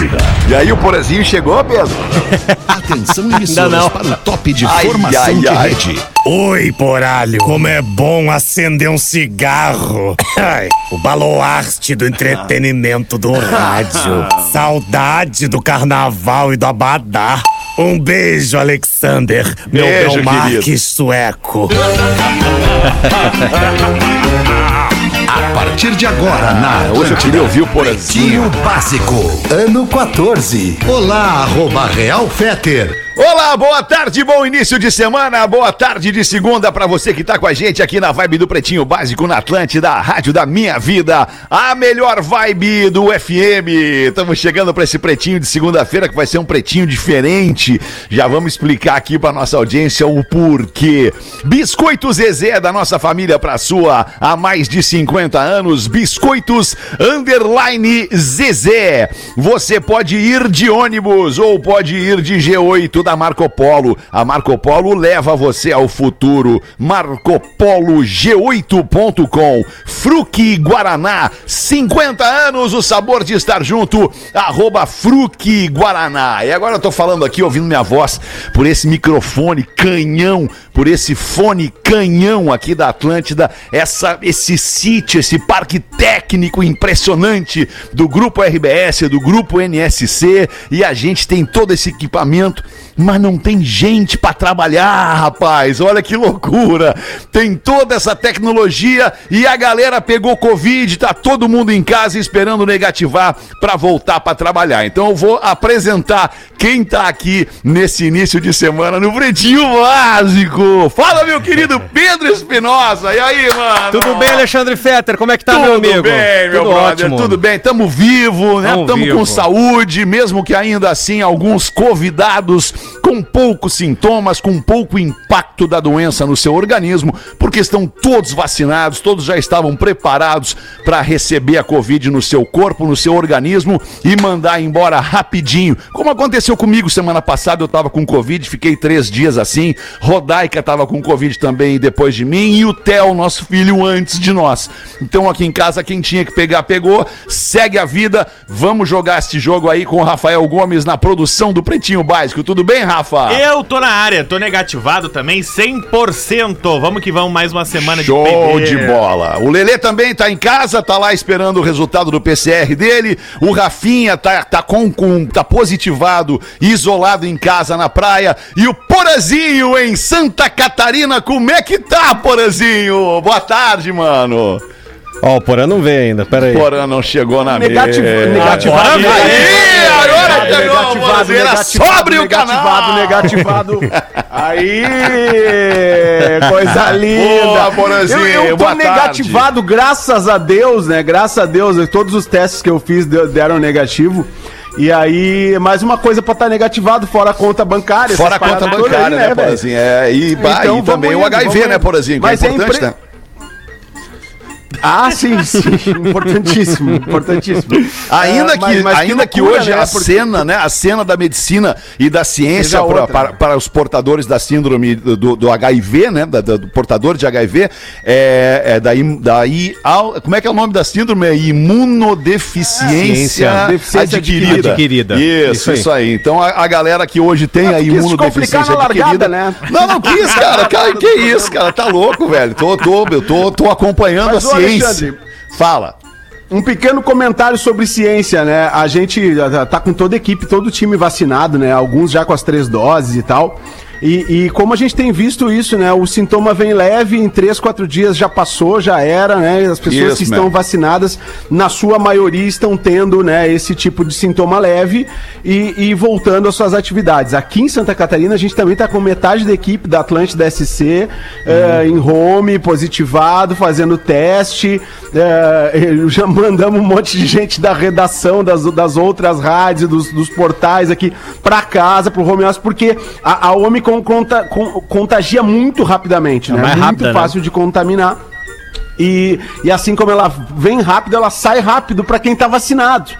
Atlântida. E aí o Porazinho chegou, Pedro? Atenção emissoras não. para o top de Ai, formação ai, de ai. rede. Oi, poralho. Como é bom acender um cigarro. Ai, o baluarte do entretenimento do rádio. Saudade do carnaval e do abadá. Um beijo, Alexander, meu Beijo, Belmarque querido. sueco. A partir de agora, na Hoje eu Atlântida, queria ouvir o Porazinho. Básico, ano 14. Olá, arroba Real Feter. Olá, boa tarde, bom início de semana, boa tarde de segunda pra você que tá com a gente aqui na vibe do Pretinho Básico na Atlântida, a rádio da minha vida, a melhor vibe do FM. Estamos chegando pra esse pretinho de segunda-feira que vai ser um pretinho diferente. Já vamos explicar aqui pra nossa audiência o porquê. Biscoitos Zezé da nossa família pra sua há mais de 50 anos, Biscoitos Underline Zezé. Você pode ir de ônibus ou pode ir de G8 da Marco Polo. A Marco Polo leva você ao futuro. MarcoPoloG8.com. Fruque Guaraná, 50 anos, o sabor de estar junto. Arroba Fruque Guaraná. E agora eu tô falando aqui, ouvindo minha voz por esse microfone canhão, por esse fone canhão aqui da Atlântida, essa, esse sítio, esse parque técnico impressionante do Grupo RBS, do Grupo NSC, e a gente tem todo esse equipamento, mas não tem gente pra trabalhar, rapaz. Olha que loucura. Tem toda essa tecnologia e a galera pegou Covid, tá todo mundo em casa esperando negativar pra voltar pra trabalhar. Então eu vou apresentar quem tá aqui nesse início de semana no Pretinho Básico. Fala, meu querido Pedro Espinosa. E aí, mano? Tudo bem, Alexandre Fetter? Como é que tá, Tudo meu amigo? bem, meu Tudo brother, ótimo. tudo bem. Tamo vivo, né? Tamo Tamo vivo. com saúde, mesmo que ainda assim alguns convidados com poucos sintomas, com pouco impacto da doença no seu organismo, porque estão todos vacinados, todos já estavam preparados para receber a Covid no seu corpo, no seu organismo e mandar embora rapidinho. Como aconteceu comigo semana passada, eu tava com Covid, fiquei três dias assim. Rodaica tava com Covid também depois de mim e o Theo, nosso filho, antes de nós. Então aqui em casa, quem tinha que pegar, pegou. Segue a vida. Vamos jogar este jogo aí com o Rafael Gomes na produção do Pretinho Básico. Tudo bem, Rafa? Eu tô na área, tô negativado também, 100%. Vamos que vamos, mais uma semana Show PB. de bola. O Lelê também tá em casa, tá lá esperando o resultado do PCR dele. O Rafinha tá, tá, com, com, tá positivado, isolado em casa na praia. E o Porazinho em Santa Catarina, como é que tá, Porazinho? Boa tarde, mano. Ó, o Porã não veio ainda, pera aí. Porã não chegou na Negativo, mesa. negativado, Agora negativado, Aí, agora chegou, negativado. Era negativado, sobre o negativado, canal. negativado. Aí, coisa linda. Boa, Porazinho, Eu, eu tô boa negativado, graças a Deus, né? Graças a Deus, todos os testes que eu fiz deram negativo. E aí, mais uma coisa pra estar negativado, fora a conta bancária. Fora a conta bancária, aí, né, velho? Porazinho? É, e, bah, Então, e também vamos o indo, HIV, né, indo. Porazinho? Que Mas é é importante, impre- né? Ah, sim, sim. importantíssimo, importantíssimo. Ainda É, que, mas- mas ainda que, loucura, hoje né? a Porque- cena, né, a cena da medicina e da ciência pra- outra, para, né? para os portadores da síndrome do, do- HIV, né, da- do portador de HIV, é, é daí, como é que é o nome da síndrome? É imunodeficiência Ciência. Deficiência adquirida. adquirida. Isso, Isso isso aí. aí. Então a, a galera que hoje tem Ah, a imunodeficiência largada, adquirida, né? Não, não quis, cara. cara que isso, cara? Tá louco, velho. Tô, tô, eu tô, tô acompanhando Mas, a ciência. Alexandre, Fala. Um pequeno comentário sobre ciência, né? A gente tá com toda a equipe, todo o time vacinado, né? Alguns já com as três doses e tal. E, e como a gente tem visto isso, né? O sintoma vem leve, em três, quatro dias já passou, já era, né? As pessoas Isso que estão vacinadas, na sua maioria, estão tendo, né? Esse tipo de sintoma leve e, e voltando às suas atividades. Aqui em Santa Catarina, a gente também tá com metade da equipe da Atlântida SC eh, em home, positivado, fazendo teste. Eh, já mandamos um monte de gente da redação, das, das outras rádios, dos, dos portais aqui para casa, pro home office, porque a, a Omicron conta- con- contagia muito rapidamente, né? mais muito rápida, né? fácil de contaminar. E, e assim como ela vem rápido, ela sai rápido para quem tá vacinado.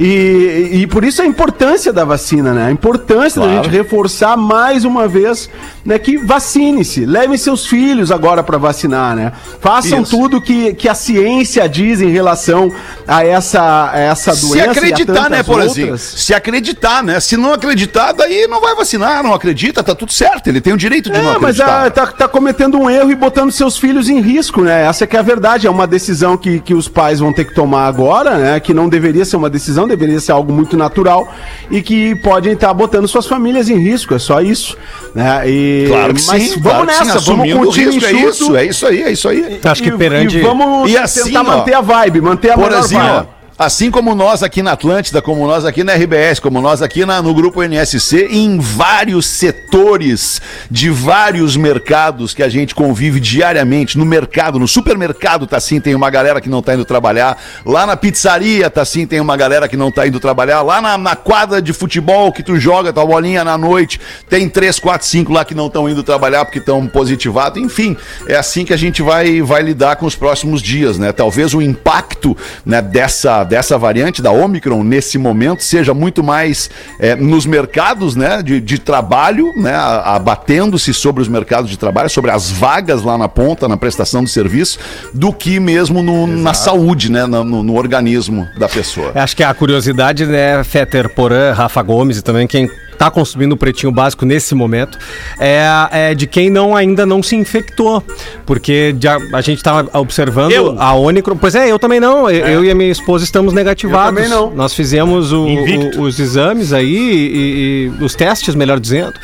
E, e por isso a importância da vacina, né? A importância da Claro. gente reforçar mais uma vez né, que vacine-se. Levem seus filhos agora para vacinar, né? Façam Isso. tudo que, que a ciência diz em relação a essa, a essa Se doença. e a acreditar, né, Porazinho? outras. Se acreditar, né? Se não acreditar, daí não vai vacinar, não acredita, tá tudo certo. Ele tem o direito de não É, mas acreditar. ah, tá, tá cometendo um erro e botando seus filhos em risco, né? Essa que é a verdade. É uma decisão que, que os pais vão ter que tomar agora, né? Que não deveria ser uma decisão, deveria ser algo muito natural e que podem estar botando suas famílias em risco. É só isso. Né? E, Claro que mas sim, vamos claro que sim, nessa, vamos com o risco, é isso, é isso aí, é isso aí. Acho que perante- E vamos E assim, tentar ó, manter a vibe, manter a melhor Porazinho, vibe. ó, assim como nós aqui na Atlântida, como nós aqui na RBS, como nós aqui na- no Grupo NSC, em vários setores de vários mercados que a gente convive diariamente, no mercado, no supermercado tá assim, tem uma galera que não tá indo trabalhar, lá na pizzaria tá assim, tem uma galera que não tá indo trabalhar, lá na, na quadra de futebol que tu joga tua bolinha na noite, tem três, quatro, cinco lá que não estão indo trabalhar porque estão positivados, enfim, é assim que a gente vai, vai lidar com os próximos dias, né? Talvez o impacto né, dessa, dessa variante da Omicron nesse momento seja muito mais é, nos mercados né, de, de trabalho, né, abatendo-se sobre os mercados de trabalho, sobre as vagas lá na ponta, na prestação de serviço, do que mesmo no- na saúde, né, no, no- no organismo da pessoa. Acho que a curiosidade, né, Fetter, Porã, Rafa Gomes e também quem tá consumindo o pretinho básico nesse momento é, é de quem não ainda não se infectou. Porque já, a gente tá observando Eu? a Omicron. Pois é, eu também não. Eu, eu e a minha esposa estamos negativados. Eu também não. Nós fizemos o- o- os exames aí, e, e os testes, melhor dizendo,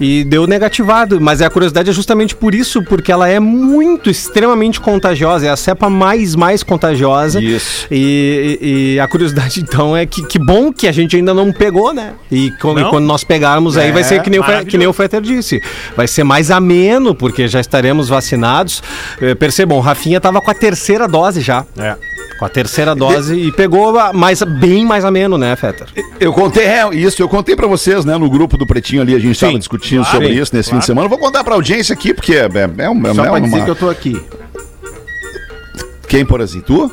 e deu negativado. Mas a curiosidade é justamente por isso, porque ela é muito, extremamente contagiosa. É a cepa mais, mais contagiosa. Isso. E, e- e a curiosidade, então, é que, que bom que a gente ainda não pegou, né? E quando, e quando nós pegarmos, aí vai ser que nem, o, que nem o Fetter disse. Vai ser mais ameno, porque já estaremos vacinados. Eh, percebam, o Rafinha tava com a terceira dose já. É. Com a terceira dose e pegou a- mais, bem mais ameno, né, Fetter? Eu contei, é, isso, eu contei pra vocês, né, no grupo do Pretinho ali, a gente estava discutindo claro, sobre sim, isso nesse fim claro. de semana. Eu Vou contar pra audiência aqui, porque é, é, é, um- é, Só é pra dizer uma... que eu tô aqui. Quem, por assim, tu?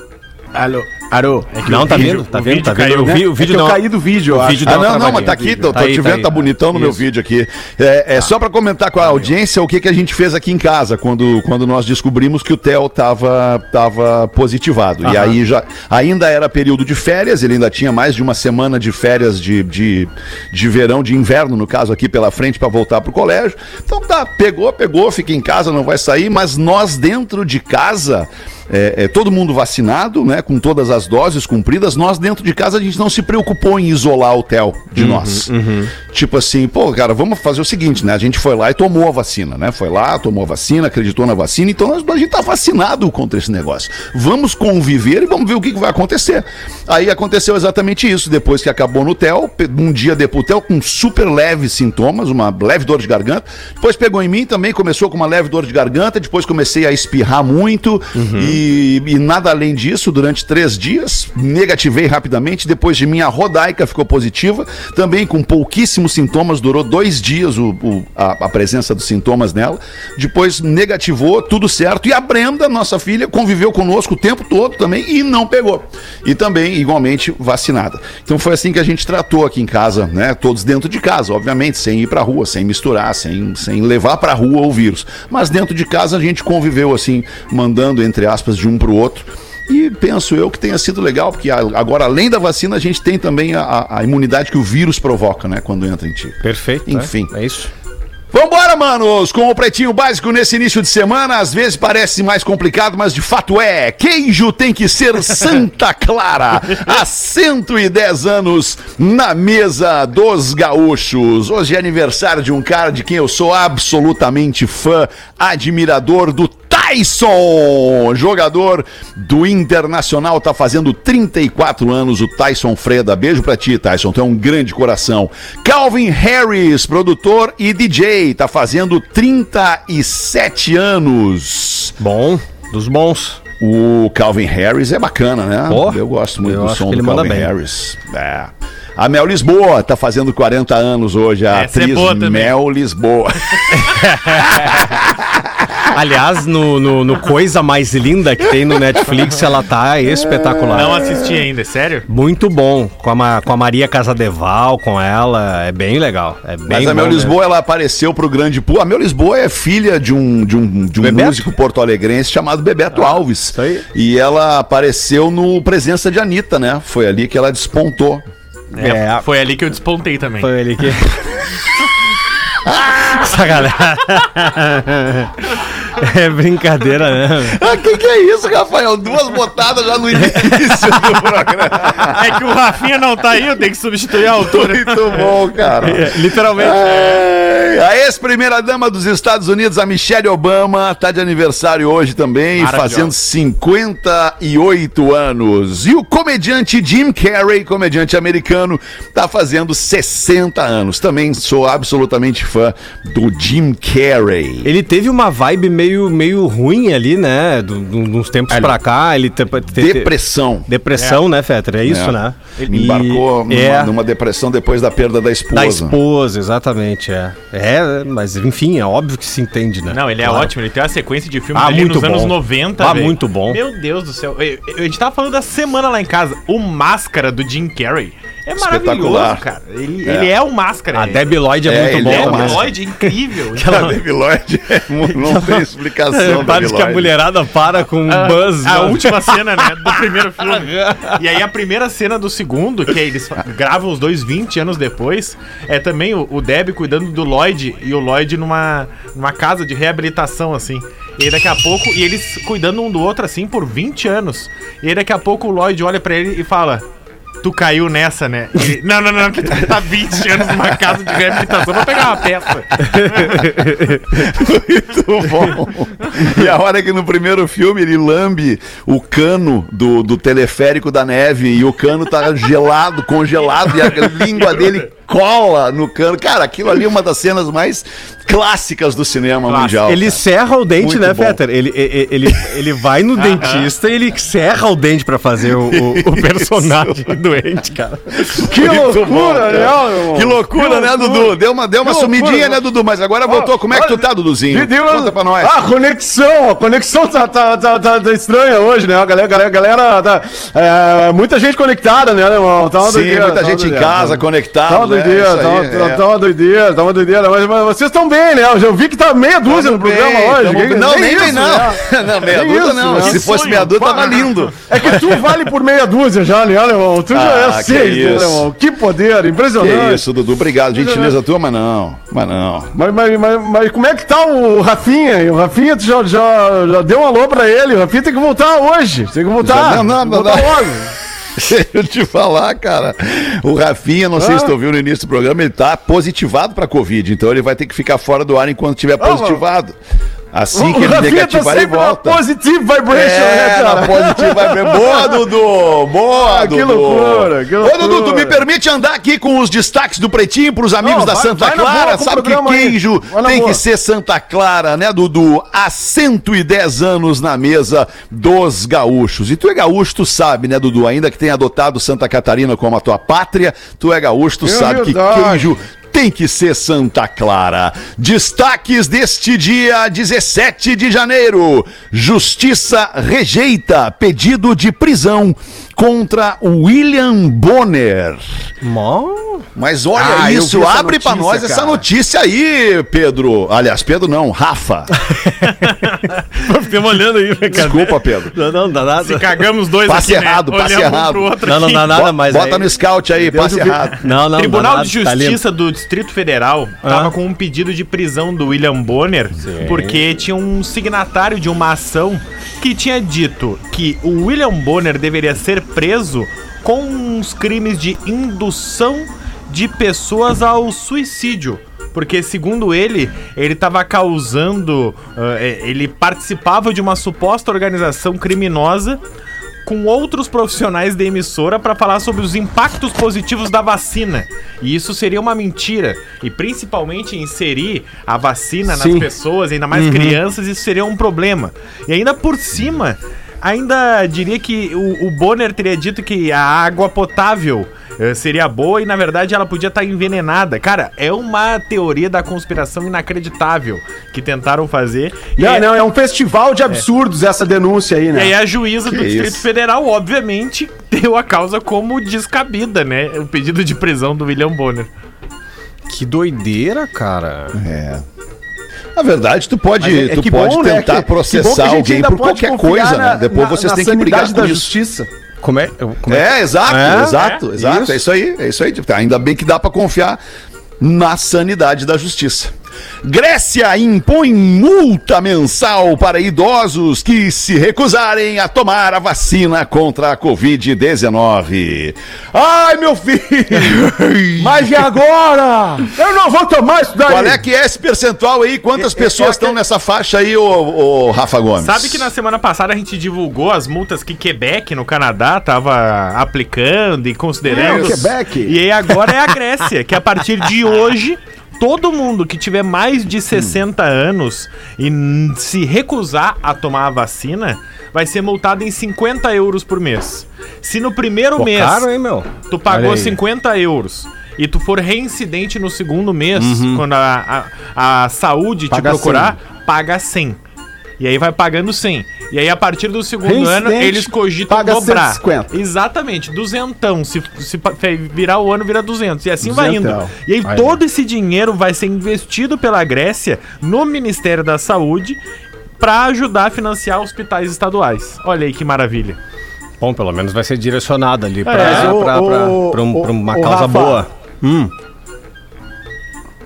Alô, alô. Não, tá vídeo- vendo? Tá vendo? Tá vendo? caiu, O, vi- o É vídeo eu não. caí do vídeo, eu vídeo Ah, não, não, mas tá aqui, tô, Tá aí, te tá vendo, tá bonitão no meu vídeo aqui. É, é só pra comentar com a audiência o que, que a gente fez aqui em casa quando, quando nós descobrimos que o Theo tava, tava positivado. E aí já ainda era período de férias, ele ainda tinha mais de uma semana de férias de, de, de verão, de inverno, no caso aqui pela frente, pra voltar pro colégio. Então tá, pegou, pegou, fica em casa, não vai sair, mas nós dentro de casa. É, é, todo mundo vacinado, né? Com todas as doses cumpridas, nós dentro de casa a gente não se preocupou em isolar o Theo de nós. Tipo assim, pô, cara, vamos fazer o seguinte, né? A gente foi lá e tomou a vacina, né? Foi lá, tomou a vacina, acreditou na vacina, então nós- a gente tá vacinado contra esse negócio. Vamos conviver e vamos ver o que, que vai acontecer. Aí aconteceu exatamente isso, depois que acabou no Theo, um dia depois o Theo com super leves sintomas, uma leve dor de garganta, depois pegou em mim também, começou com uma leve dor de garganta, depois comecei a espirrar muito e, e nada além disso durante três dias, negativei rapidamente, depois de mim a Rodaica ficou positiva, também com pouquíssimos sintomas, durou dois dias o, o- a, a presença dos sintomas nela, depois negativou, tudo certo, e a Brenda, nossa filha, conviveu conosco o tempo todo também e não pegou, e também igualmente vacinada. Então foi assim que a gente tratou aqui em casa, né, todos dentro de casa, obviamente, sem ir pra rua, sem misturar, sem, sem levar pra rua o vírus, mas dentro de casa a gente conviveu assim, mandando entre aspas de um pro outro, e penso eu que tenha sido legal, porque agora, além da vacina, a gente tem também a, a imunidade que o vírus provoca, né? Quando entra em ti. Perfeito. né? Enfim. É isso. Vambora, manos! Com o pretinho básico nesse início de semana, às vezes parece mais complicado, mas de fato é. Queijo tem que ser Santa Clara. Há 110 anos na mesa dos gaúchos. Hoje é aniversário de um cara de quem eu sou absolutamente fã, admirador do Tyson, jogador do Internacional, tá fazendo 34 anos o Tyson Freda. Beijo pra ti, Tyson, tu é um grande coração. Calvin Harris, produtor e DJ, tá fazendo 37 anos. Bom, dos bons. O Calvin Harris é bacana, né? Pô, eu gosto muito eu do som do Calvin. Harris. É. A Mel Lisboa tá fazendo 40 anos hoje, a Essa é atriz também. Mel Lisboa. Aliás, no, no, no Coisa Mais Linda que tem no Netflix, ela tá espetacular. Não assisti ainda, é sério? Muito bom. Com a, com a Maria Casadeval, com ela. É bem legal. É bem Mas a Mel mesmo. Lisboa, ela apareceu pro grande público. A Mel Lisboa é filha de um, de um, de um Bebeto? músico porto-alegrense chamado Bebeto Alves. isso aí. E ela apareceu no Presença de Anitta, né? Foi ali que ela despontou. É, Foi ali que eu despontei também. Foi ele que. Sacanagem. É brincadeira, né? Ah, que que é isso, Rafael? Duas botadas já no início do programa. É que o Rafinha não tá aí, eu tenho que substituir a altura. Muito bom, cara. É, literalmente. Ai, A ex-primeira-dama dos Estados Unidos, a Michelle Obama, tá de aniversário hoje também, fazendo 58 anos. E o comediante Jim Carrey, comediante americano, tá fazendo 60 anos. Também sou absolutamente fã do Jim Carrey. Ele teve uma vibe meio, meio ruim ali, né? Do, do, uns tempos pra cá. Ele te, te- Depressão. Depressão, né, Fetter? É isso, É. né? Ele embarcou numa, é, numa depressão depois da perda da esposa. da esposa, exatamente, é. É, mas enfim, é óbvio que se entende, né? Não, ele é Claro. ótimo, ele tem uma sequência de filmes Ah, ali muito nos anos bom. 90. Ah, velho. muito bom. Meu Deus do céu. Eu- eu- A gente tava falando da semana lá em casa. O Máscara do Jim Carrey é maravilhoso, cara. Ele é, É. ele é o Máscara. A Debbie Lloyd é, É, muito bom é é o também. Lloyd incrível. Aquela Baby Lloyd é não tem explicação. Parece Baby que a mulherada para com um A- buzz. A né? última cena, né? Do primeiro filme. E aí a primeira cena do segundo, que é eles gravam os dois 20 anos depois, é também o, o Deb cuidando do Lloyd e o Lloyd numa, numa casa de reabilitação, assim. E aí daqui a pouco, e eles cuidando um do outro assim por 20 anos. E aí daqui a pouco o Lloyd olha pra ele e fala. Tu caiu nessa, né? Ele, não, não, não, que tu tá 20 anos numa casa de reabilitação pra pegar uma peça. Muito bom. E a hora que no primeiro filme ele lambe o cano do, do teleférico da neve e o cano tá gelado, congelado, e a língua dele cola no cano. Cara, aquilo ali é uma das cenas mais clássicas do cinema mundial. Ele cara. serra o dente, Muito né, bom. Fetter? Ele, ele, ele, ele vai no dentista e ele serra o dente pra fazer o, o, o personagem doente, cara. Que Muito bom, loucura, cara. né? Que loucura, né, Dudu? Deu uma, deu uma Que sumidinha, loucura, né, Dudu? Mas agora voltou. Como é que tu tá, Duduzinho? Deu- Conta pra nós. Ah, a conexão, a conexão tá, tá, tá, tá- tá estranha hoje, né? A galera, galera, galera tá, é, muita gente conectada, né, irmão? Tá Sim, muita tá gente em casa, conectada. Tá né? Doideira, Isso tá, uma- aí, tá- é. tá uma doideira, tá uma doideira. Mas, mas vocês estão bem, né? Eu já vi que tá meia dúzia no Tamo programa bem, hoje. Que-. Não, nem isso, vem não. né? Não, meia dúzia isso, não. né? Se Que fosse meia dúzia, tava lindo. É que tu vale por meia dúzia já, né, irmão? Tu já Ah, é que seis, né, isso. irmão? Que poder, Que impressionante. isso, Dudu. Obrigado. Gentileza tua, mas não. Mas não. Mas, mas, mas, mas como é que tá o Rafinha? O Rafinha, tu já, já, já deu um alô pra ele. O Rafinha tem que voltar hoje. Tem que voltar. Já- não, não, que não, voltar logo. Deixa eu te falar, cara. O Rafinha, não sei Ah. se tu ouviu no início do programa, ele tá positivado pra Covid. Então ele vai ter que ficar fora do ar enquanto tiver positivado. Assim que o ele Rafinha tá negativar, ele sempre na volta. positive vibration, né, É, na cara? positiva vai Boa, Dudu! Boa, Ah, que Dudu! loucura, que Ô, Dudu, tu loucura. me permite andar aqui com os destaques do Pretinho pros amigos Não, da vai- Santa vai na Clara? boa Sabe que queijo na tem boa. que ser Santa Clara, né, Dudu? Há 110 anos na mesa dos gaúchos. E tu é gaúcho, tu sabe, né, Dudu? Ainda que tenha adotado Santa Catarina como a tua pátria, tu é gaúcho, tu É sabe que verdade. queijo tem que ser Santa Clara. Destaques deste dia 17 de janeiro. Justiça rejeita pedido de prisão contra William Bonner. Mó. Mas olha Ah, isso, essa abre pra notícia, nós essa cara. notícia aí, Pedro. Aliás, Pedro não, Rafa. Fiquei olhando aí, cara. Desculpa, Pedro. Não, não dá nada. Se cagamos dois Passe aqui, errado, né? passe Olhamos errado. Não, não dá nada, mas. Bota aí- no scout aí, passe errado. Não, não, Tribunal dá de nada, tá. Justiça do Distrito Federal estava Ah. com um pedido de prisão do William Bonner porque tinha um signatário de uma ação que tinha dito que o William Bonner deveria ser preso com uns crimes de indução de pessoas ao suicídio. Porque, segundo ele, ele estava causando. é, ele participava de uma suposta organização criminosa com outros profissionais da emissora para falar sobre os impactos positivos da vacina. E isso seria uma mentira. E principalmente inserir a vacina nas Sim. pessoas, ainda mais crianças, isso seria um problema. E ainda por cima, ainda diria que o, o Bonner teria dito que a água potável eh, seria boa e na verdade ela podia estar envenenada. Cara, é uma teoria da conspiração inacreditável que tentaram fazer. E Não, é- não, é um festival de absurdos essa denúncia aí, E né? aí a juíza do Que Distrito isso? Federal, obviamente, deu a causa como descabida, né? O pedido de prisão do William Bonner. Que doideira, cara. É. Na verdade, tu pode, é- é tu que pode bom, né, tentar que- que que processar gente alguém por qualquer coisa, na- né? Depois na- vocês na têm que brigar com da isso. justiça. Como é? Como é? É, exato, É, exato, é, exato. isso. É isso aí, é isso aí. Ainda bem que dá pra confiar na sanidade da justiça. Grécia impõe multa mensal para idosos que se recusarem a tomar a vacina contra a Covid-19. Ai, meu filho! Mas e agora? Eu não vou tomar isso daí! Qual é que é esse percentual aí? Quantas pessoas estão nessa faixa aí, ô, ô Rafa Gomes? Sabe que na semana passada a gente divulgou as multas que Quebec, no Canadá, tava aplicando e considerando. É, Quebec. E aí agora é a Grécia, que a partir de hoje. Todo mundo que tiver mais de 60 anos e se recusar a tomar a vacina vai ser multado em 50 euros por mês. Se no primeiro Pô, mês caro, hein, meu? tu pagou Olha aí. 50 euros e tu for reincidente no segundo mês, Uhum. quando a, a, a saúde Paga te procurar, paga 100. E aí vai pagando 100. E aí, a partir do segundo Reincidente, ano, eles cogitam paga dobrar. 150. Exatamente, duzentão. Se, se virar o ano, vira 200. E assim vai indo. Duzentão. E aí, todo esse dinheiro vai ser investido pela Grécia no Ministério da Saúde para ajudar a financiar hospitais estaduais. Olha aí que maravilha. Bom, pelo menos vai ser direcionado ali pra, É, pra, o- pra- o- pra um- pra uma o causa Rafa, boa. Hum.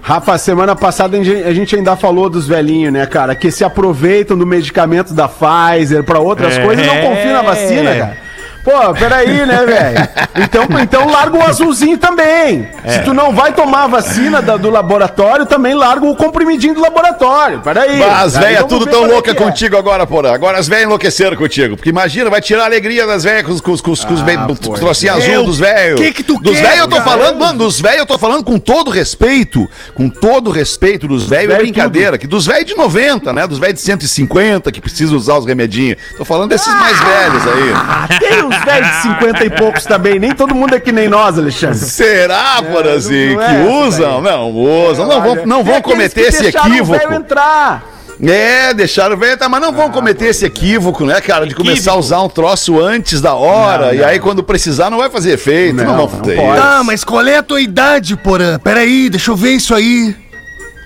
Rafa, semana passada a gente- ainda falou dos velhinhos, né, cara? Que se aproveitam do medicamento da Pfizer pra outras É. coisas e não confiam na vacina, cara. Pô, peraí, né, velho? Então, então larga o azulzinho também. Se tu não vai tomar a vacina da- do laboratório, também larga o comprimidinho do laboratório. Peraí. Bah, As velhas tudo tão é louca é. contigo agora, porra. Agora as velhas enlouqueceram contigo. Porque imagina, vai tirar a alegria das velhas com os, com os, com os, com os be- pois trocinho é. azul dos velhos. que que tu Dos velhos eu tô cara? falando, mano, dos velhos eu tô falando com todo respeito. Com todo respeito dos velhos é brincadeira. Que dos velhos de 90, né? Dos velhos de 150 que precisam usar os remedinhos. Tô falando desses mais velhos aí. Ah, tem uns velhos de 50 e poucos também. Nem todo mundo é que nem nós, Alexandre. Será, Porazinho, não é que essa usam? Não, usam. Não vão, não vão cometer que esse deixaram o equívoco. velho entrar. É, deixaram ver, tá, mas não vão cometer esse equívoco, né, cara, de começar a usar um troço antes da hora, e aí quando precisar não vai fazer efeito, não, Não, vão não fazer pode. isso. Tá, mas qual é a tua idade, Porã? Peraí, deixa eu ver isso aí.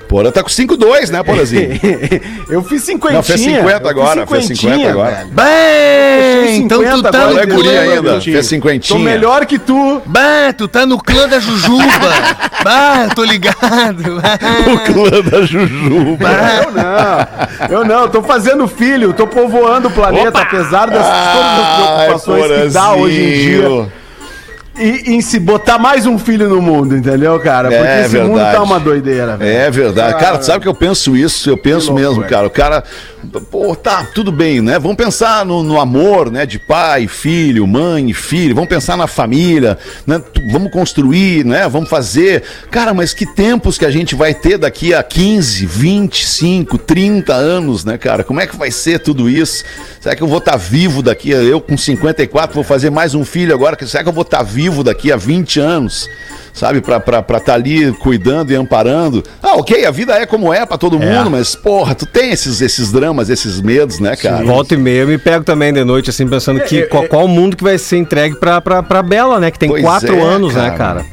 Porra, tá com 5,2, né, Porazinho? Eu fiz 50. Não, fez 50 agora, fez 50 agora. Bem, então tu tá no é guri clã, ainda, fez Tô cinquentinha. melhor que tu. Bah, tu tá no clã da Jujuba. bah, tô ligado. O clã da Jujuba. Eu não. Eu não, tô fazendo filho, tô povoando o planeta, Opa! apesar das todas as preocupações que dá hoje em dia. E em se botar mais um filho no mundo, entendeu, cara? Porque É esse mundo verdade. tá uma doideira, velho. É verdade. Cara, tu sabe que eu penso isso? Eu penso loucura. mesmo, cara. O cara. Pô, tá, tudo bem, né? Vamos pensar no, no amor, né? De pai, filho, mãe filho. Vamos pensar na família, né? Vamos construir, né? Vamos fazer. Cara, mas que tempos que a gente vai ter daqui a 15, 25, 30 anos, né, cara? Como é que vai ser tudo isso? Será que eu vou estar vivo daqui a. Eu com 54 vou fazer mais um filho agora? Será que eu vou estar vivo daqui a 20 anos? sabe, pra estar tá ali cuidando e amparando. Ah, ok, a vida é como é pra todo mundo, mas, porra, tu tem esses, esses dramas, esses medos, né, cara? Volta e meia eu me pego também de noite, assim, pensando que qual, qual o mundo que vai ser entregue pra, pra, pra Bela, né? Que tem Pois quatro é, anos, né, cara.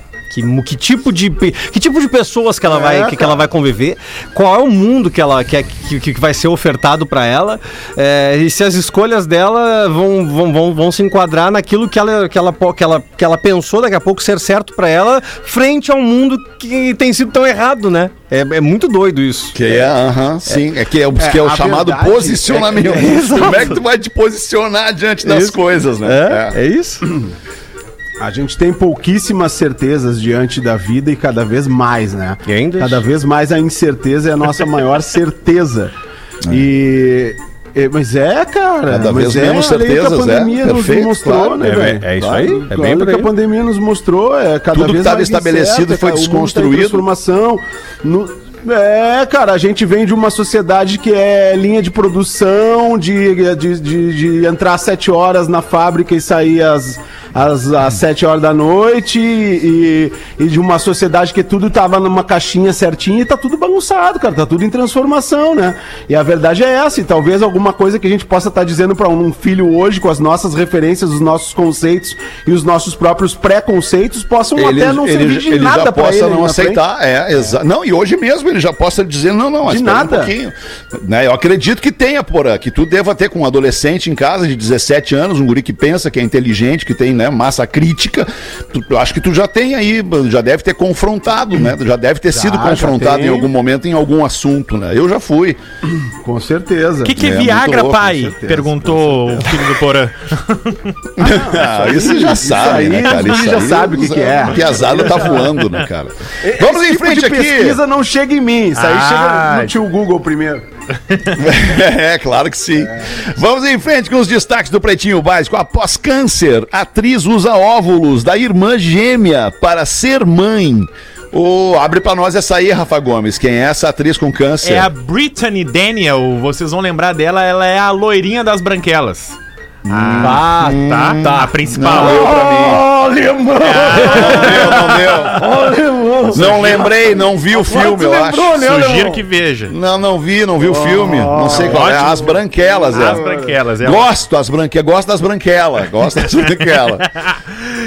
Que, que tipo de que tipo de pessoas que ela É, vai que, que cara. ela vai conviver qual é o mundo que ela que, é- que, que vai ser ofertado pra ela é, e se as escolhas dela vão, vão, vão, vão se enquadrar naquilo que ela, que, ela, que, ela, que ela pensou daqui a pouco ser certo pra ela frente a um mundo que tem sido tão errado né é, é muito doido isso Que é, aham, sim. É que é, o- que é o chamado verdade posicionamento. Como é que tu vai te posicionar diante das Isso. coisas, né? é, é isso A gente tem pouquíssimas certezas diante da vida e cada vez mais, né? E ainda- Cada vez mais a incerteza é a nossa maior certeza. E. é, Mas é, cara. Cada mas vez é, menos que certezas, a pandemia é. nos Perfeito, mostrou, claro. né, É, velho? é isso Claro, aí, é olha bem o por que a pandemia nos mostrou, é cada Tudo que vez estava mais estabelecido foi cara, desconstruído. transformação. No- É, cara, a gente vem de uma sociedade que é linha de produção, de, de, de, de entrar às sete horas na fábrica e sair às, às, às 7 horas da noite e, e de uma sociedade que tudo tava numa caixinha certinha e tá tudo bagunçado, cara. Tá tudo em transformação, né? E a verdade é essa. E talvez alguma coisa que a gente possa estar dizendo para um filho hoje, com as nossas referências, os nossos conceitos e os nossos próprios preconceitos, possam até não servir de ele nada já possa ele. não na frente. aceitar, é, exa- Não, e hoje mesmo ele já possa dizer, não, não, De nada. Um pouquinho. né? Eu acredito que tenha, porra, que tu deva ter com um adolescente em casa de 17 anos, um guri que pensa, que é inteligente, que tem né, massa crítica. Tu- eu acho que tu já tem aí, já deve ter confrontado, né? Já deve ter sido já confrontado em algum momento em algum assunto, né? Eu já fui. Com certeza. O que, que é, É, Viagra, louco, pai? certeza, Perguntou o filho do Porã. Ah, isso já sabe, aí né, cara? guris já aí sabe o que que é. A piazada tá voando, né, cara? Vamos Esse em tipo frente de aqui. pesquisa não chega em mim. Isso aí Ah, chega no tio Google primeiro. É, claro que sim. Vamos em frente com os destaques do Pretinho Básico. Após câncer, atriz usa óvulos da irmã gêmea para ser mãe. Ô, abre pra nós essa aí, Rafa Gomes. Quem é essa atriz com câncer? É a Brittany Daniel, vocês vão lembrar dela, ela é a loirinha das branquelas. Ah, Tá? tá. A principal. Não deu pra mim. alemão! Não deu, não deu. Não lembrei, não vi o filme, eu acho. Sugiro que veja. Não, não vi, não vi o filme. Não sei qual é. As branquelas, é. As branquelas. É Gosto, as branquelas. Gosto das branquelas. Gosto das branquelas.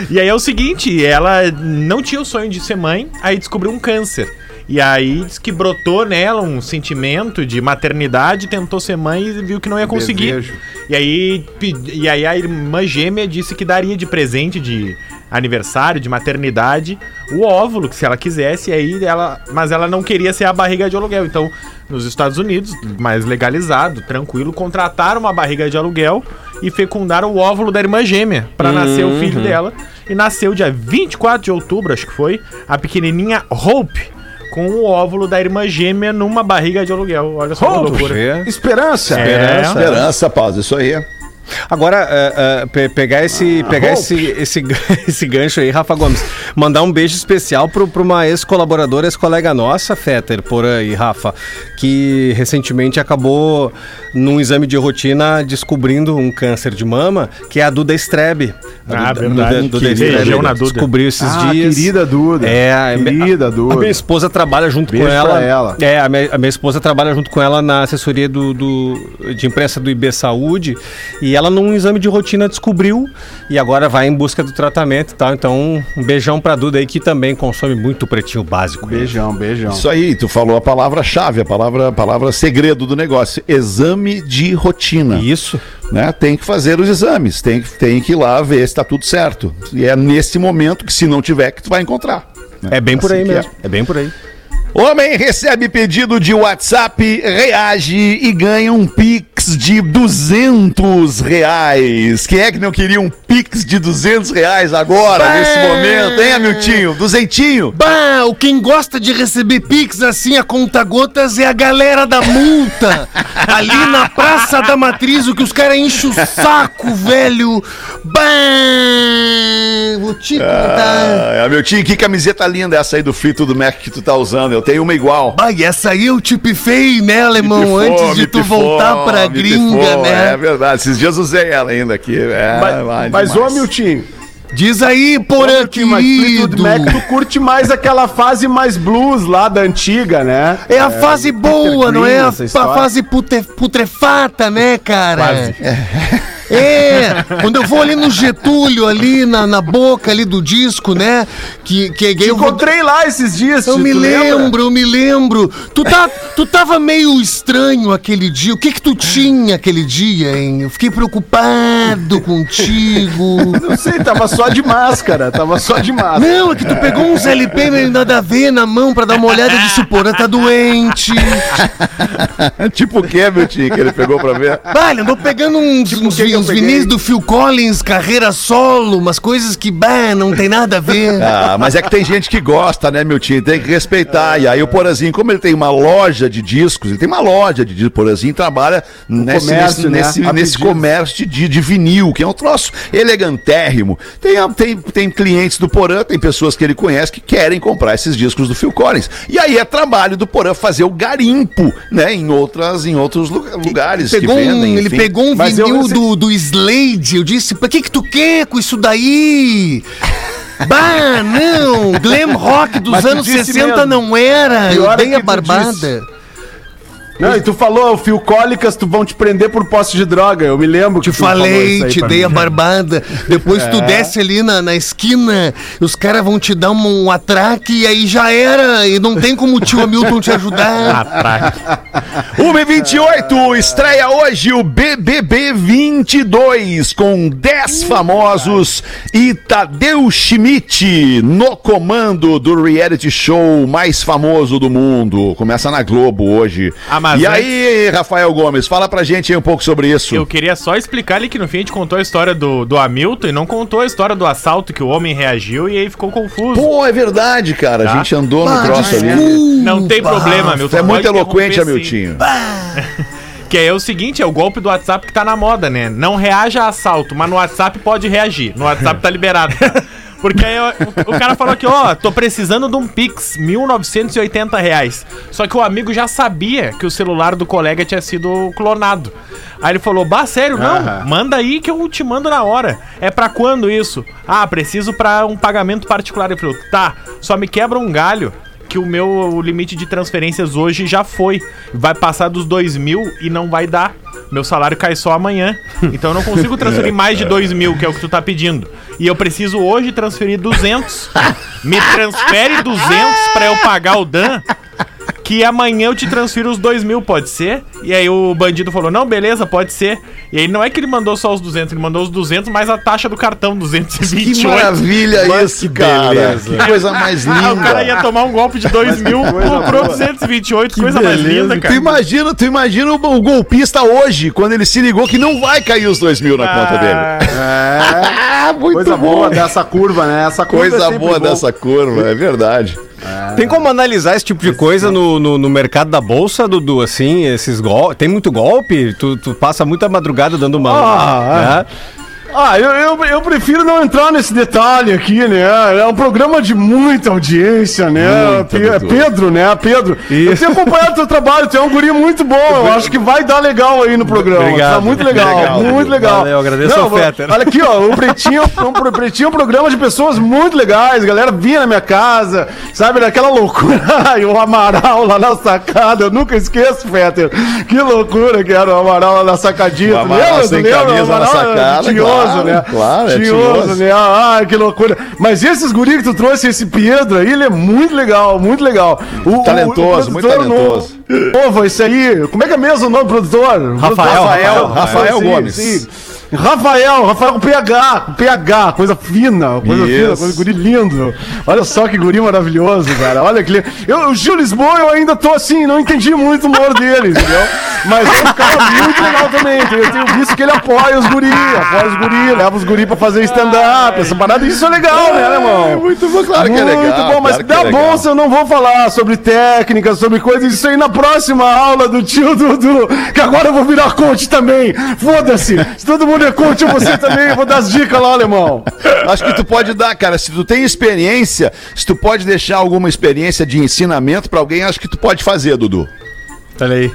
E aí é o seguinte, ela não tinha o sonho de ser mãe, aí descobriu um câncer. E aí diz que brotou nela um sentimento de maternidade, tentou ser mãe e viu que não ia conseguir. Desejo. E aí, e aí a irmã gêmea disse que daria de presente de aniversário, de maternidade, o óvulo, que se ela quisesse, e aí ela. Mas ela não queria ser a barriga de aluguel. Então, nos Estados Unidos, mais legalizado, tranquilo, contrataram uma barriga de aluguel e fecundaram o óvulo da irmã gêmea para nascer o filho dela. E nasceu dia 24 de outubro, acho que foi, a pequenininha Hope. Com o óvulo da irmã gêmea numa barriga de aluguel. Olha só que loucura. Esperança. É, Esperança, pausa. Isso aí. Agora, é, é, pe- pegar, esse, pegar esse, esse, esse gancho aí, Rafa Gomes, mandar um beijo especial para uma ex-colaboradora, ex-colega nossa, Fetter, Porã e Rafa, que recentemente acabou, num exame de rotina, descobrindo um câncer de mama, que é a Duda Strebe. Ah, A verdade. Duda Strebe beijão na Duda. Descobriu esses Ah, dias. querida Duda. É, a- Querida a, Duda. A minha esposa trabalha junto Beijo com ela. ela. É, a minha, a minha esposa trabalha junto com ela na assessoria do, do- de imprensa do IB Saúde. E ela, num exame de rotina, descobriu e agora vai em busca do tratamento e tal. Então, um beijão pra Duda aí que também consome muito pretinho básico. Beijão, beijão. Isso aí, tu falou a palavra-chave, a palavra, a palavra segredo do negócio. Exame de rotina. Isso. Né? Tem que fazer os exames, tem, que- tem que ir lá ver se tá tudo certo. E é nesse momento que, se não tiver, que tu vai encontrar. né? É bem por Assim aí que mesmo. É. bem por aí. Homem recebe pedido de WhatsApp, reage e ganha um Pix de 200 reais. Quem é que não queria um Pix de 200 reais agora, nesse momento, hein, Amiltinho? Duzentinho? Bah, o quem gosta de receber pix assim a conta gotas é a galera da multa. Ali na Praça da Matriz, o que os caras enchem o saco, velho. Bah, vou te contar. Ah, Amiltinho, que camiseta linda essa aí do Frito do Mac que tu tá usando. Eu tenho uma igual. E essa aí eu tipifei, né, alemão? Pifou, Antes de tu pifou, voltar pra gringa, pifou, né? É verdade, esses dias usei ela ainda aqui. É, Mas, vai mas ô. Miltinho, Diz aí, porã, querido. Mac, tu curte mais aquela fase mais blues lá da antiga, né? É a fase boa, não é a, fase putrefata, né, cara? Quase. É, quando eu vou ali no Getúlio, ali na, na boca ali do disco, né? Que, que Te eu encontrei lá esses dias, Eu me lembra? lembro, eu me lembro. Tu, tá, tu tava meio estranho aquele dia. O que que tu tinha aquele dia, hein? Eu fiquei preocupado contigo. Não sei, tava só de máscara, tava só de máscara. Não, é que tu pegou uns LP meio nada a ver na mão pra dar uma olhada de supor, tá doente. tipo o que, Miltinho, que ele pegou pra ver? Bah, ele andou pegando uns, uns, que eu uns peguei? vinis do Phil Collins, carreira solo, umas coisas que, bah, não tem nada a ver. Ah, mas é que tem gente que gosta, né, Miltinho? Tem que respeitar. E aí o Porazinho, como ele tem uma loja de discos, ele tem uma loja de discos, o Porazinho trabalha nesse, comércio, nesse, né? nesse, comércio de, de vinil, que é um troço elegantérrimo. Tem, tem, tem clientes do Porã, tem pessoas que ele conhece que querem comprar esses discos do Phil Collins. E aí é trabalho do Porã fazer o garimpo, né, em, outras, em outros lu- lugares Pegou que vendem. um, ele pegou um Mas eu vinil recebi- do, do do Slade. Eu disse, pra que que tu quer com isso daí? Bah, não! Glam rock dos Mas tu anos disse 60 mesmo. não era. Eu Pior é dei que a tu barbada. disse. Não, e tu falou, Fio Cólicas, tu vão te prender por posse de droga. Eu me lembro Te que tu falou falei, isso aí te dei mim. a barbada. Depois tu desce ali na, na esquina, os caras vão te dar um, um atraque e aí já era. E não tem como o tio Hamilton te ajudar. Atraque. 1h28, estreia hoje o BBB 22 com 10 famosos e Tadeu Schmidt no comando do reality show mais famoso do mundo. Começa na Globo hoje. Ah, mas e antes- aí, Rafael Gomes, fala pra gente aí um pouco sobre isso. Eu queria só explicar ali que no fim a gente contou a história do, do Hamilton e não contou a história do assalto que o homem reagiu e aí ficou confuso. Pô, é verdade, cara. A Tá. gente andou no troço ali. Não tem problema, Hamilton. É muito eloquente. Hamiltinho. Que é o seguinte, é o golpe do WhatsApp que tá na moda, né? Não reaja a assalto, mas no WhatsApp pode reagir. No WhatsApp tá liberado. Porque aí o, o cara falou aqui, ó, tô precisando de um Pix, 1.980 reais. Só que o amigo já sabia que o celular do colega tinha sido clonado. Aí ele falou, bah, sério, não, manda aí que eu te mando na hora. É pra quando isso? Ah, preciso pra um pagamento particular. Ele falou, tá, só me quebra um galho que o meu o limite de transferências hoje já foi. Vai passar dos dois mil e não vai dar. Meu salário cai só amanhã. Então eu não consigo transferir mais de dois mil, que é o que tu tá pedindo. E eu preciso hoje transferir 200. Me transfere 200 pra eu pagar o Dan. Que amanhã eu te transfiro os dois mil, pode ser? E aí o bandido falou, não, beleza, pode ser. E aí não é que ele mandou só os 200, ele mandou os 200 mais a taxa do cartão, Que 228. maravilha isso, cara. Que coisa mais linda. Ah, o cara ia tomar um golpe de 2 mil, comprou 228, coisa mais linda, Tu cara. imagina, tu imagina o, golpista hoje, quando ele se ligou que não vai cair os dois mil na conta dele. Ah, muito Coisa bom. boa dessa curva, né? Essa curva é Coisa sempre boa bom. dessa curva, é verdade. Tem como analisar esse tipo de coisa no, no, no mercado da bolsa, Dudu? Assim, esses golpes. Tem muito golpe? Tu, tu passa muita madrugada dando uma. Ah, né? Ah, eu, eu, eu prefiro não entrar nesse detalhe aqui, né? É um programa de muita audiência, né? Muita, Pe- Dudu. Pedro, né? Pedro. Eu tenho acompanhado o teu trabalho, tu é um guri muito bom. Eu acho que vai dar legal aí no programa. Obrigado. Tá muito legal, Legal, muito legal. Valeu, agradeço ao vou- Fetter. Olha aqui, ó, o Pretinho, o Pretinho é um programa de pessoas muito legais. A galera vinha na minha casa, sabe? Daquela loucura. e o Amaral lá na sacada, eu nunca esqueço, Fetter. Que loucura que era o Amaral lá na sacadinha. O Tu Amaral lembra? Tu sem lembra? O camisa na Amaral era sacada, claro, né? claro, é tinhoso, tinhoso. né? Ah, que loucura. Mas esses guri que tu trouxe, esse Pedro aí, ele é muito legal, muito legal. O, Talentoso, muito produtor talentoso. novo- esse aí. Como é que é mesmo o nome do produtor? Rafael, Rafael, Rafael Sim, Gomes. sim. Rafael, Rafael com PH, com PH, coisa fina, coisa Isso. fina, coisa guri lindo. Olha só que guri maravilhoso, cara. Olha que lindo. Eu, o Gil Lisboa, eu ainda tô assim, não entendi muito o humor dele, entendeu? Mas é um cara muito legal também. Eu tenho visto que ele apoia os guri, apoia os guri, leva os guri pra fazer stand-up, essa parada. Isso é legal, né, irmão? muito bom, claro que é legal. Muito bom, mas claro da é eu não vou falar sobre técnicas, sobre coisas, isso aí na próxima aula do tio Dudu, que agora eu vou virar coach também. Foda-se, se todo mundo coach, você também, eu vou dar as dicas lá, alemão. Acho que tu pode dar, cara. Se tu tem experiência, se tu pode deixar alguma experiência de ensinamento pra alguém, acho que tu pode fazer, Dudu. Olha aí.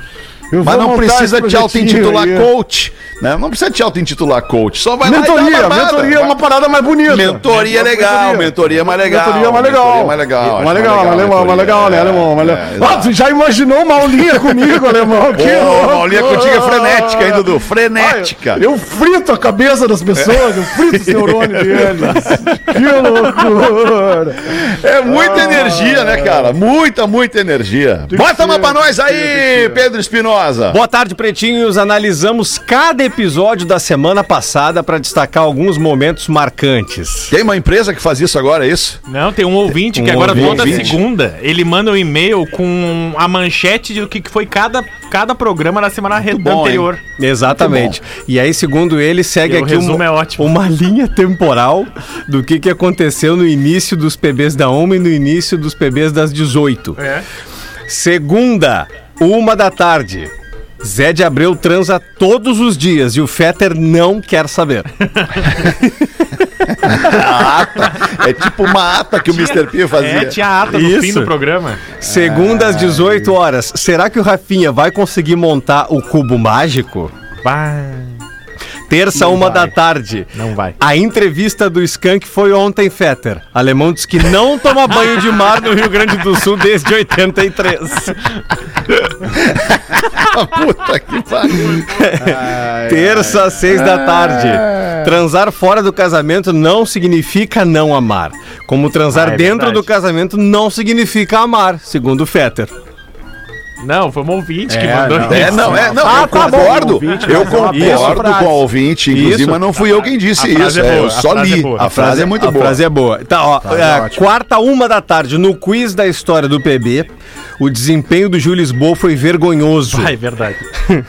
Mas não precisa te auto-intitular coach, né? Não precisa te auto-intitular coach. Só vai lá Mentoria, uma barbada. mentoria é uma parada mais bonita. Mentoria é legal, mentoria é mais legal. Mentoria é mais legal. Mentoria é mais legal. Mais legal, alemão, mais legal, né, alemão? Legal. É, Ah, tu já imaginou uma aulinha comigo, alemão? Que Pô, louco. a aulinha contigo é frenética, hein, Dudu? Frenética. Eu frito a cabeça das pessoas, eu frito os neurônios deles. Que loucura. É muita energia, né, cara? Muita, muita energia. Bota uma pra nós aí. Pedro Espinosa. Boa tarde, pretinhos. Analisamos cada episódio da semana passada para destacar alguns momentos marcantes. Tem uma empresa que faz isso agora, é isso? Não, tem um ouvinte que Um agora ouvinte. toda segunda ele manda um e-mail com a manchete do que que foi cada, cada programa na semana re- bom, anterior. Exatamente. E aí, segundo ele, segue E aqui uma, é ótimo. uma linha temporal do que, que aconteceu no início dos PBs da 1 e no início dos PBs das 18. É. Segunda, uma da tarde. Zé de Abreu transa todos os dias e o Fetter não quer saber. A ata. É tipo uma ata que o Mr. P fazia. É, tinha a ata no Isso. fim do programa. Segunda às 18 horas. Será que o Rafinha vai conseguir montar o cubo mágico? Bah. Terça, uma da tarde. Não vai. A entrevista do Skank foi ontem, Fetter. Alemão diz que não toma banho de mar no Rio Grande do Sul desde 83. Puta que pariu. Terça, seis da tarde. Transar fora do casamento não significa não amar. Como transar Ah, é dentro verdade. do casamento não significa amar, segundo Fetter. Não, foi um ouvinte que É, mandou não. É, não, é, não, Ah, eu tá bom. concordo. Ouvinte, eu mas é uma concordo com o ouvinte, inclusive, Isso. mas não fui eu quem disse a isso. é é, eu a só é li. boa. a frase é muito a boa. frase é boa. Tá, ó, é, quarta, uma da tarde, no quiz da história do PB, o desempenho do Gil Lisboa foi vergonhoso. Ah, é verdade.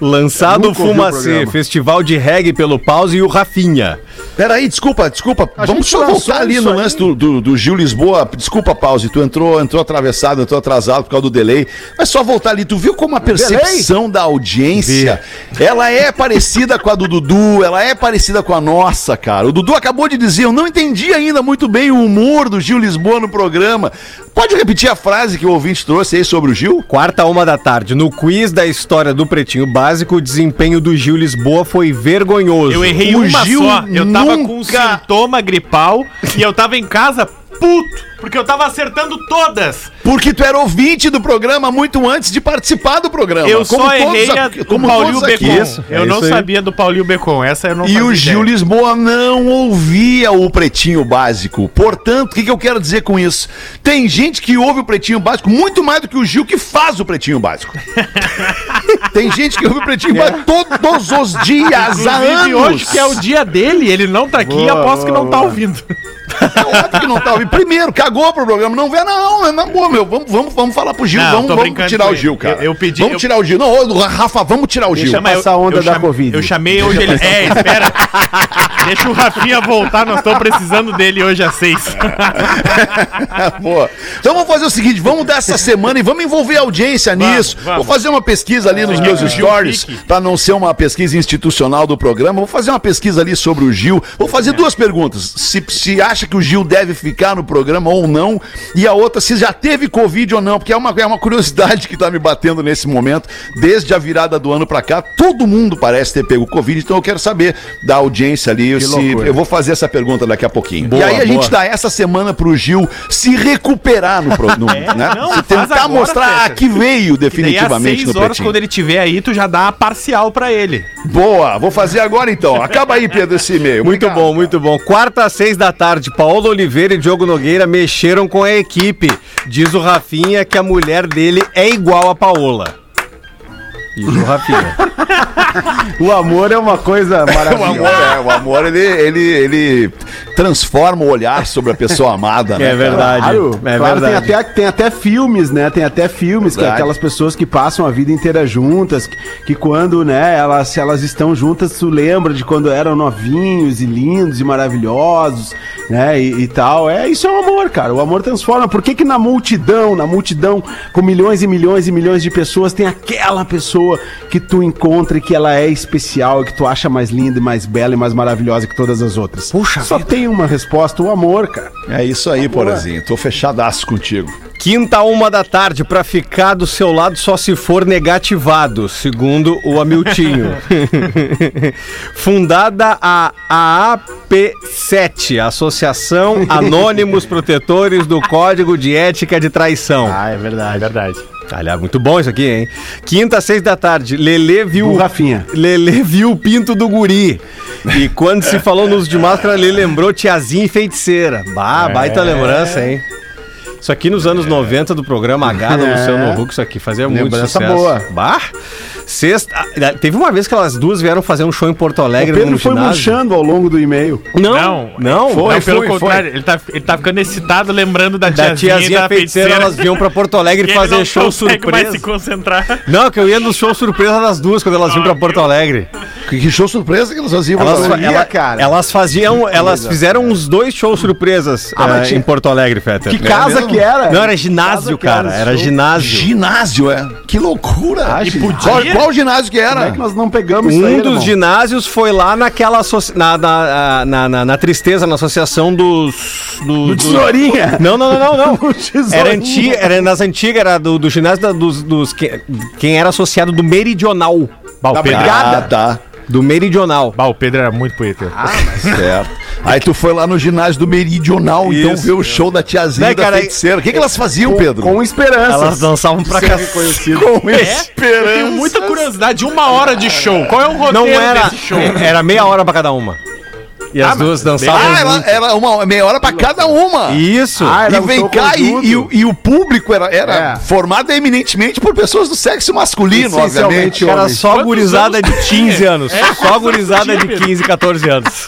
Lançado o Fumacê, festival de reggae pelo Pause e o Rafinha. Peraí, desculpa, desculpa. Vamos gente só voltar ali no lance do, do, do Gil Lisboa. Desculpa, pause. Tu entrou, entrou atravessado, entrou atrasado por causa do delay. Mas só voltar ali. Tu viu como a percepção da audiência ela é parecida com a do Dudu, ela é parecida com a nossa, cara. O Dudu acabou de dizer, eu não entendi ainda muito bem o humor do Gil Lisboa no programa. Pode repetir a frase que o ouvinte trouxe aí sobre o Gil? Quarta, uma da tarde, no quiz da história do Pretinho Básico, o desempenho do Gil Lisboa foi vergonhoso. Eu errei O uma Gil só. Eu tava com um nunca- sintoma gripal e eu tava em casa puto, porque eu tava acertando todas. Porque tu era ouvinte do programa muito antes de participar do programa. Eu só todos errei a como Paulinho. Becon. Isso, eu é não sabia do Paulinho Becon. Essa eu não E o Gil ideia. Lisboa não ouvia o Pretinho Básico. Portanto, o que, que eu quero dizer com isso? Tem gente que ouve o Pretinho Básico muito mais do que o Gil que faz o Pretinho Básico. Tem gente que ouve o Pretinho Básico todos os dias, há Inclusive, anos. hoje que é o dia dele, ele não tá aqui e Boa, aposto que boa, não tá ouvindo. É óbvio que não tá ouvindo. Primeiro, cagou pro programa. Não vê, não. É na boa, meu. Vamos, vamos, vamos falar pro Gil. Não, vamos vamos tirar o. Gil, cara. Eu- eu pedi- Vamos eu- tirar o Gil. Não, ô, Rafa, vamos tirar o Gil. Deixa passar a onda da chamei, Covid. Eu chamei hoje ele. É, espera. Deixa o Rafinha voltar, nós estamos precisando dele hoje às seis. Boa. Então vamos fazer o seguinte, vamos dar essa semana e vamos envolver a audiência nisso. vamos. Vou fazer uma pesquisa ali nos meus Gil stories, para não ser uma pesquisa institucional do programa. Vou fazer uma pesquisa ali sobre o Gil. Vou fazer duas perguntas. Se, se acha que o Gil deve ficar no programa ou não. E a outra, se já teve Covid ou não, porque é uma, é uma curiosidade que tá me batendo nesse momento. Desde a virada do ano para cá, todo mundo parece ter pego Covid, então eu quero saber da audiência ali. Se, loucura. eu vou fazer essa pergunta daqui a pouquinho. Boa, e aí a boa. gente dá essa semana pro Gil se recuperar no, pro, no né? não, Se tentar agora, mostrar que veio E daí às definitivamente seis no horas, pretinho. quando ele tiver aí, tu já dá a parcial pra ele. Boa, vou fazer agora então. Acaba aí, Pedro, esse e-mail. Muito Obrigado. bom, muito bom. Quarta às seis da tarde, Paulo Oliveira e Diogo Nogueira mexeram com a equipe. Diz o Rafinha que a mulher dele é igual a Paola. Diz o Rafinha. O amor é uma coisa O maravilhosa. amor, é, o amor ele, ele, ele transforma o olhar sobre a pessoa amada, né? É verdade. Claro, é claro, verdade. Tem, até, tem até filmes, né? Tem até filmes que Verdade. aquelas pessoas que passam a vida inteira juntas, que, que quando, né, elas, elas estão juntas, tu lembra de quando eram novinhos e lindos e maravilhosos, né? E, e tal. É, isso é um amor, cara. O amor transforma. Por que que na multidão, na multidão, com milhões e milhões e milhões de pessoas, tem aquela pessoa que tu encontra e que ela é especial, e que tu acha mais linda e mais bela e mais maravilhosa que todas as outras? Puxa Só tem uma resposta, o amor, cara. É isso aí, Porazinho. Tô fechadaço contigo. Quinta, uma da tarde, pra ficar do seu lado só se for negativado, segundo o Amiltinho. Fundada a AAP7, Associação Anônimos Protetores do Código de Ética de Traição. Ah, é verdade. É verdade. Aliás, muito bom isso aqui, hein? Quinta, seis da tarde, Lelê viu. Do Rafinha. Lelê viu o pinto do guri. E quando se falou no uso de máscara, Lelê lembrou tiazinha e feiticeira. Bah, baita lembrança, hein? Isso aqui nos anos 90 do programa H do É. Luciano Huck, isso aqui fazia muito Lembrança sucesso. boa. Bah! Sexta. ah, Teve uma vez que elas duas vieram fazer um show em Porto O Alegre. Pedro num foi ginásio. murchando ao longo do e-mail. Não, Não, não. Foi, não, pelo foi, contrário, Ele, tá, ele tá ficando excitado lembrando da Da tiazinha, tiazinha e da feiticeira, elas vinham pra Porto Alegre E ele fazer não show consegue mais se surpresa. concentrar. Não, que eu ia no show surpresa das duas quando elas vinham pra Porto Alegre. Que, que show surpresa que elas faziam. Elas, Elas, ela- cara. elas faziam, elas fizeram uns dois shows surpresas Ah, mas eh, tinha- em Porto Alegre, Fetter. Que casa? Que era? Não, era ginásio, cara. era Era ginásio. Ginásio, é? Que loucura. Ah. Qual, qual ginásio que Como era? é que nós não pegamos isso Um aí, dos irmão? ginásios foi lá naquela na, na, na, na- na tristeza, na associação dos. Do, Do Tesourinha. Não, não, não, não, não. Do Tesourinha. Era, antiga, era nas antigas, era do, do ginásio da- dos, dos. que- Quem era associado do Meridional. Da Pedro. Brigada. Ah, tá. Do Meridional. Bah, o Pedro era muito punheteiro. Certo. Aí tu foi lá no ginásio do Meridional, então Isso. ver o show da tiazinha Né, da cara, feiticeira. O que, que elas faziam, Pedro? Com esperança. Elas dançavam pra cá. Com Eu tenho muita curiosidade. Uma hora de show. Qual é o roteiro Não era. desse show? Era meia hora pra cada uma. E as Ah, duas dançavam. Ah, ela, era uma meia hora pra cada uma. Isso. Ah, E vem cá, e, e o- e o público era, era É. formado eminentemente por pessoas do sexo masculino, obviamente. homem. Era só Quantos gurizada anos de tu 15 tinha? anos. É, Só gurizada de tu tinha, 15, 14 anos.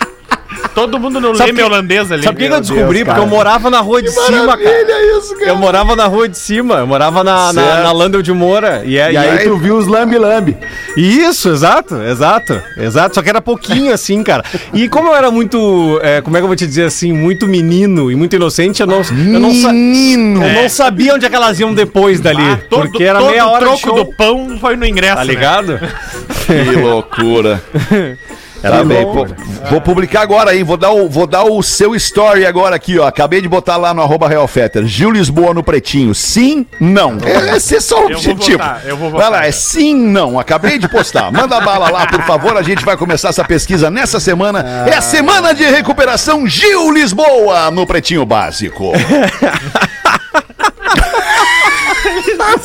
Todo mundo no Sabe leme que- holandês ali. Sabe por que que eu descobri? Deus, Porque eu morava na rua de cima, cara. Isso, cara. Eu morava na rua de cima, eu morava na, na, Certo. na Landel de Moura. E, é, E aí tu viu os lambi-lambi. Isso, exato, exato, exato. Só que era pouquinho assim, cara. E como eu era muito, é, como é que eu vou te dizer assim, muito menino e muito inocente, eu não, eu não, sa- Menino. eu não sabia onde é que elas iam depois dali. Ah, todo, porque era todo meia hora o troco do pão foi no ingresso, Tá né? ligado? Que loucura. Tá bem, pô, vou publicar agora, hein? Vou dar, o, vou dar o seu story agora aqui, ó. Acabei de botar lá no arroba Real Fetter. Gil Lisboa no pretinho. Sim, não. É, esse é só o Eu vou objetivo. votar, vou Vai lá, é sim, não. Acabei de postar. Manda bala lá, por favor. A gente vai começar essa pesquisa nessa semana. É a semana de recuperação Gil Lisboa no pretinho básico.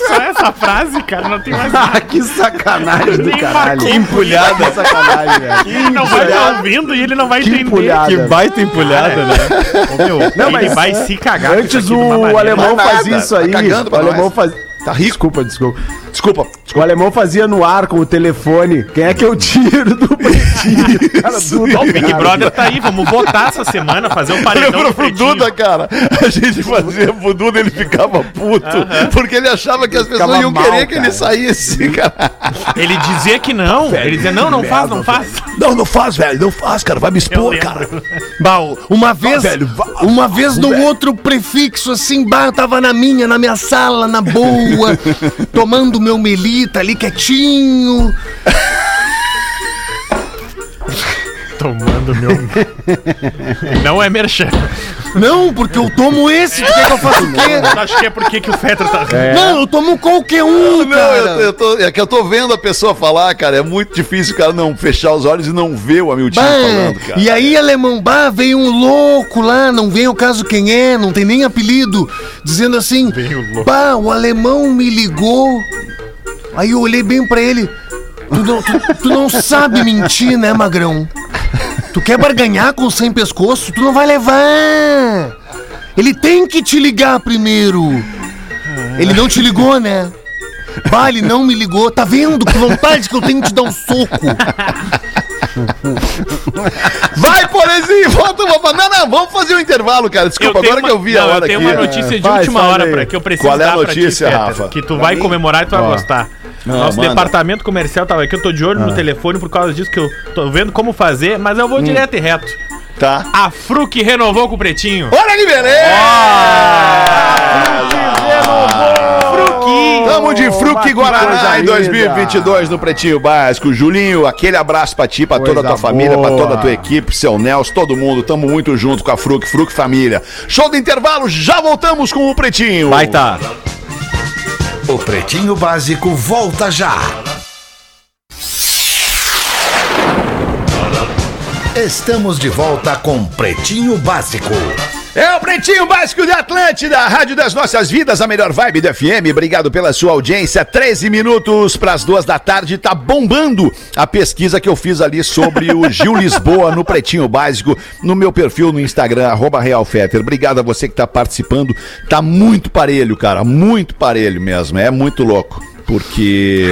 Só essa frase, cara, não tem mais Ah, nada. que sacanagem do Nem caralho. marcou. Empulhada. Que sacanagem, velho. Ele não vai estar ouvindo e ele não vai Que entender. empulhada. Que baita empulhada, né? Ô, meu, Não, ele mas- vai se cagar. com isso Antes aqui o maneira. alemão nada, isso tá aí. cagando pra o alemão nós. fazia. Tá rico. Desculpa, desculpa. Desculpa. O alemão fazia no ar com o telefone. Quem é que eu tiro do pretinho? Cara, Ó, o Big cara. Brother tá aí, vamos votar essa semana, fazer um paredão Lembra pro. Duda, cara? A gente fazia pro Duda, ele ficava puto. Porque ele achava que as pessoas iam mal, querer que cara. ele saísse, cara. Ele dizia que não. ele dizia, não, não faz, não faz. Não, não faz, velho. Não faz, cara. Vai me expor, cara. Bah, uma vez, velho, vá, uma vez no outro prefixo, assim, bah, eu tava na minha, na minha sala, na boa, tomando meu melita ali quietinho. Tomando meu... Não é merchan. Não, porque eu tomo esse, quer que eu faça o quê? Acho que é porque que o Fetter tá... Não, eu tomo qualquer um, Não, cara. eu, eu tô, é que eu tô vendo a pessoa falar, cara. É muito difícil o cara não fechar os olhos e não ver o Hamilton Bah, falando, cara. e aí, alemão, bah, veio um louco lá, não vem ao caso quem é, não tem nem apelido, dizendo assim: Veio louco. Bah, o alemão me ligou. Aí eu olhei bem pra ele: Tu não, tu- tu não sabe mentir, né, magrão? Tu quer barganhar com sem pescoço? Tu não vai levar. Ele tem que te ligar primeiro. Ele não te ligou, né? Bah, ele não me ligou. Tá vendo que vontade que eu tenho de te dar um soco? Vai, Porezinho, volta uma. Não, não, vamos fazer um intervalo, cara. Desculpa, agora uma- que eu vi não, a hora eu tenho aqui. uma notícia de Vai, última hora pra, que eu preciso Qual é a dar pra notícia, Fetter, Rafa? Que tu vai comemorar e tu vai gostar. Nosso manda. departamento comercial tava aqui, eu tô de olho no telefone por causa disso que eu tô vendo como fazer, mas eu vou direto e reto. Tá. A Fruc renovou com o Pretinho. Olha que beleza! Fruc! Tamo de Fruc Guaraná em linda. 2022 no Pretinho Básico. Julinho, aquele abraço pra ti, pra toda a tua Coisa família, pra toda a tua boa. equipe, seu Nelson, todo mundo. Tamo muito junto com a Fruc, Fruc Família. Show do intervalo, já voltamos com o Pretinho. Vai tá. O Pretinho Básico volta já. Estamos de volta com Pretinho Básico. É o Pretinho Básico de Atlântida, Rádio das Nossas Vidas, a melhor vibe do FM. Obrigado pela sua audiência. 13 minutos para as duas da tarde. Tá bombando a pesquisa que eu fiz ali sobre o Gil Lisboa no Pretinho Básico, no meu perfil no Instagram, arroba Realfetter. Obrigado a você que tá participando. Tá muito parelho, cara. Muito parelho mesmo. É muito louco. Porque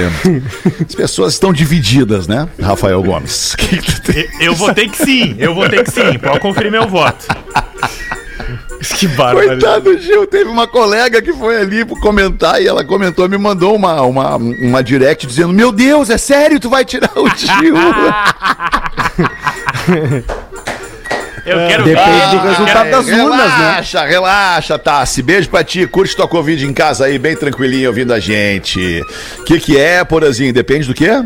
as pessoas estão divididas, né, Rafael Gomes? Eu votei que sim, eu votei que sim. Pode conferir meu voto. Que bárbaro. Coitado do Gil, teve uma colega que foi ali comentar e ela comentou, me mandou uma, uma, uma direct dizendo: Meu Deus, é sério, tu vai tirar o Gil? Eu quero Depende ver. do resultado das urnas, né? relaxa, relaxa, Tassi. Beijo pra ti. Curte tua Covid em casa aí, bem tranquilinho ouvindo a gente. O que, que é, Porazinho? Depende do quê?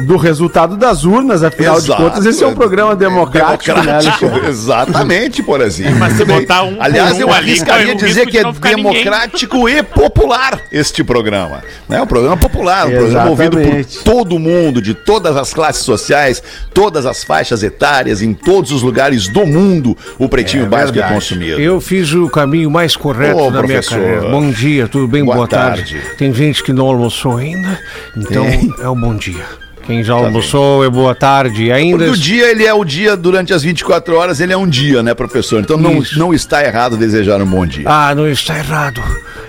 Do resultado das urnas, afinal Exato. de contas, esse é um programa democrático, né, Alexandre? Exatamente, por exemplo. Mas se botar um Aliás, um eu ali, arriscaria o dizer que de é ficar ninguém. democrático e popular este programa. É um programa popular, um programa ouvido por todo mundo, de todas as classes sociais, todas as faixas etárias, em todos os lugares do mundo, o Pretinho Básico é verdade. consumido. Eu fiz o caminho mais correto Ô, da minha professor. carreira. Bom dia, tudo bem? Boa Boa, tarde. tarde. Tem gente que não almoçou ainda, então Tem. é um bom dia. Quem já almoçou é boa tarde. Ainda Porque o dia, ele é o dia durante as 24 horas, ele é um dia, né, professor? Então não, Isso. não está errado desejar um bom dia. Ah, não está errado.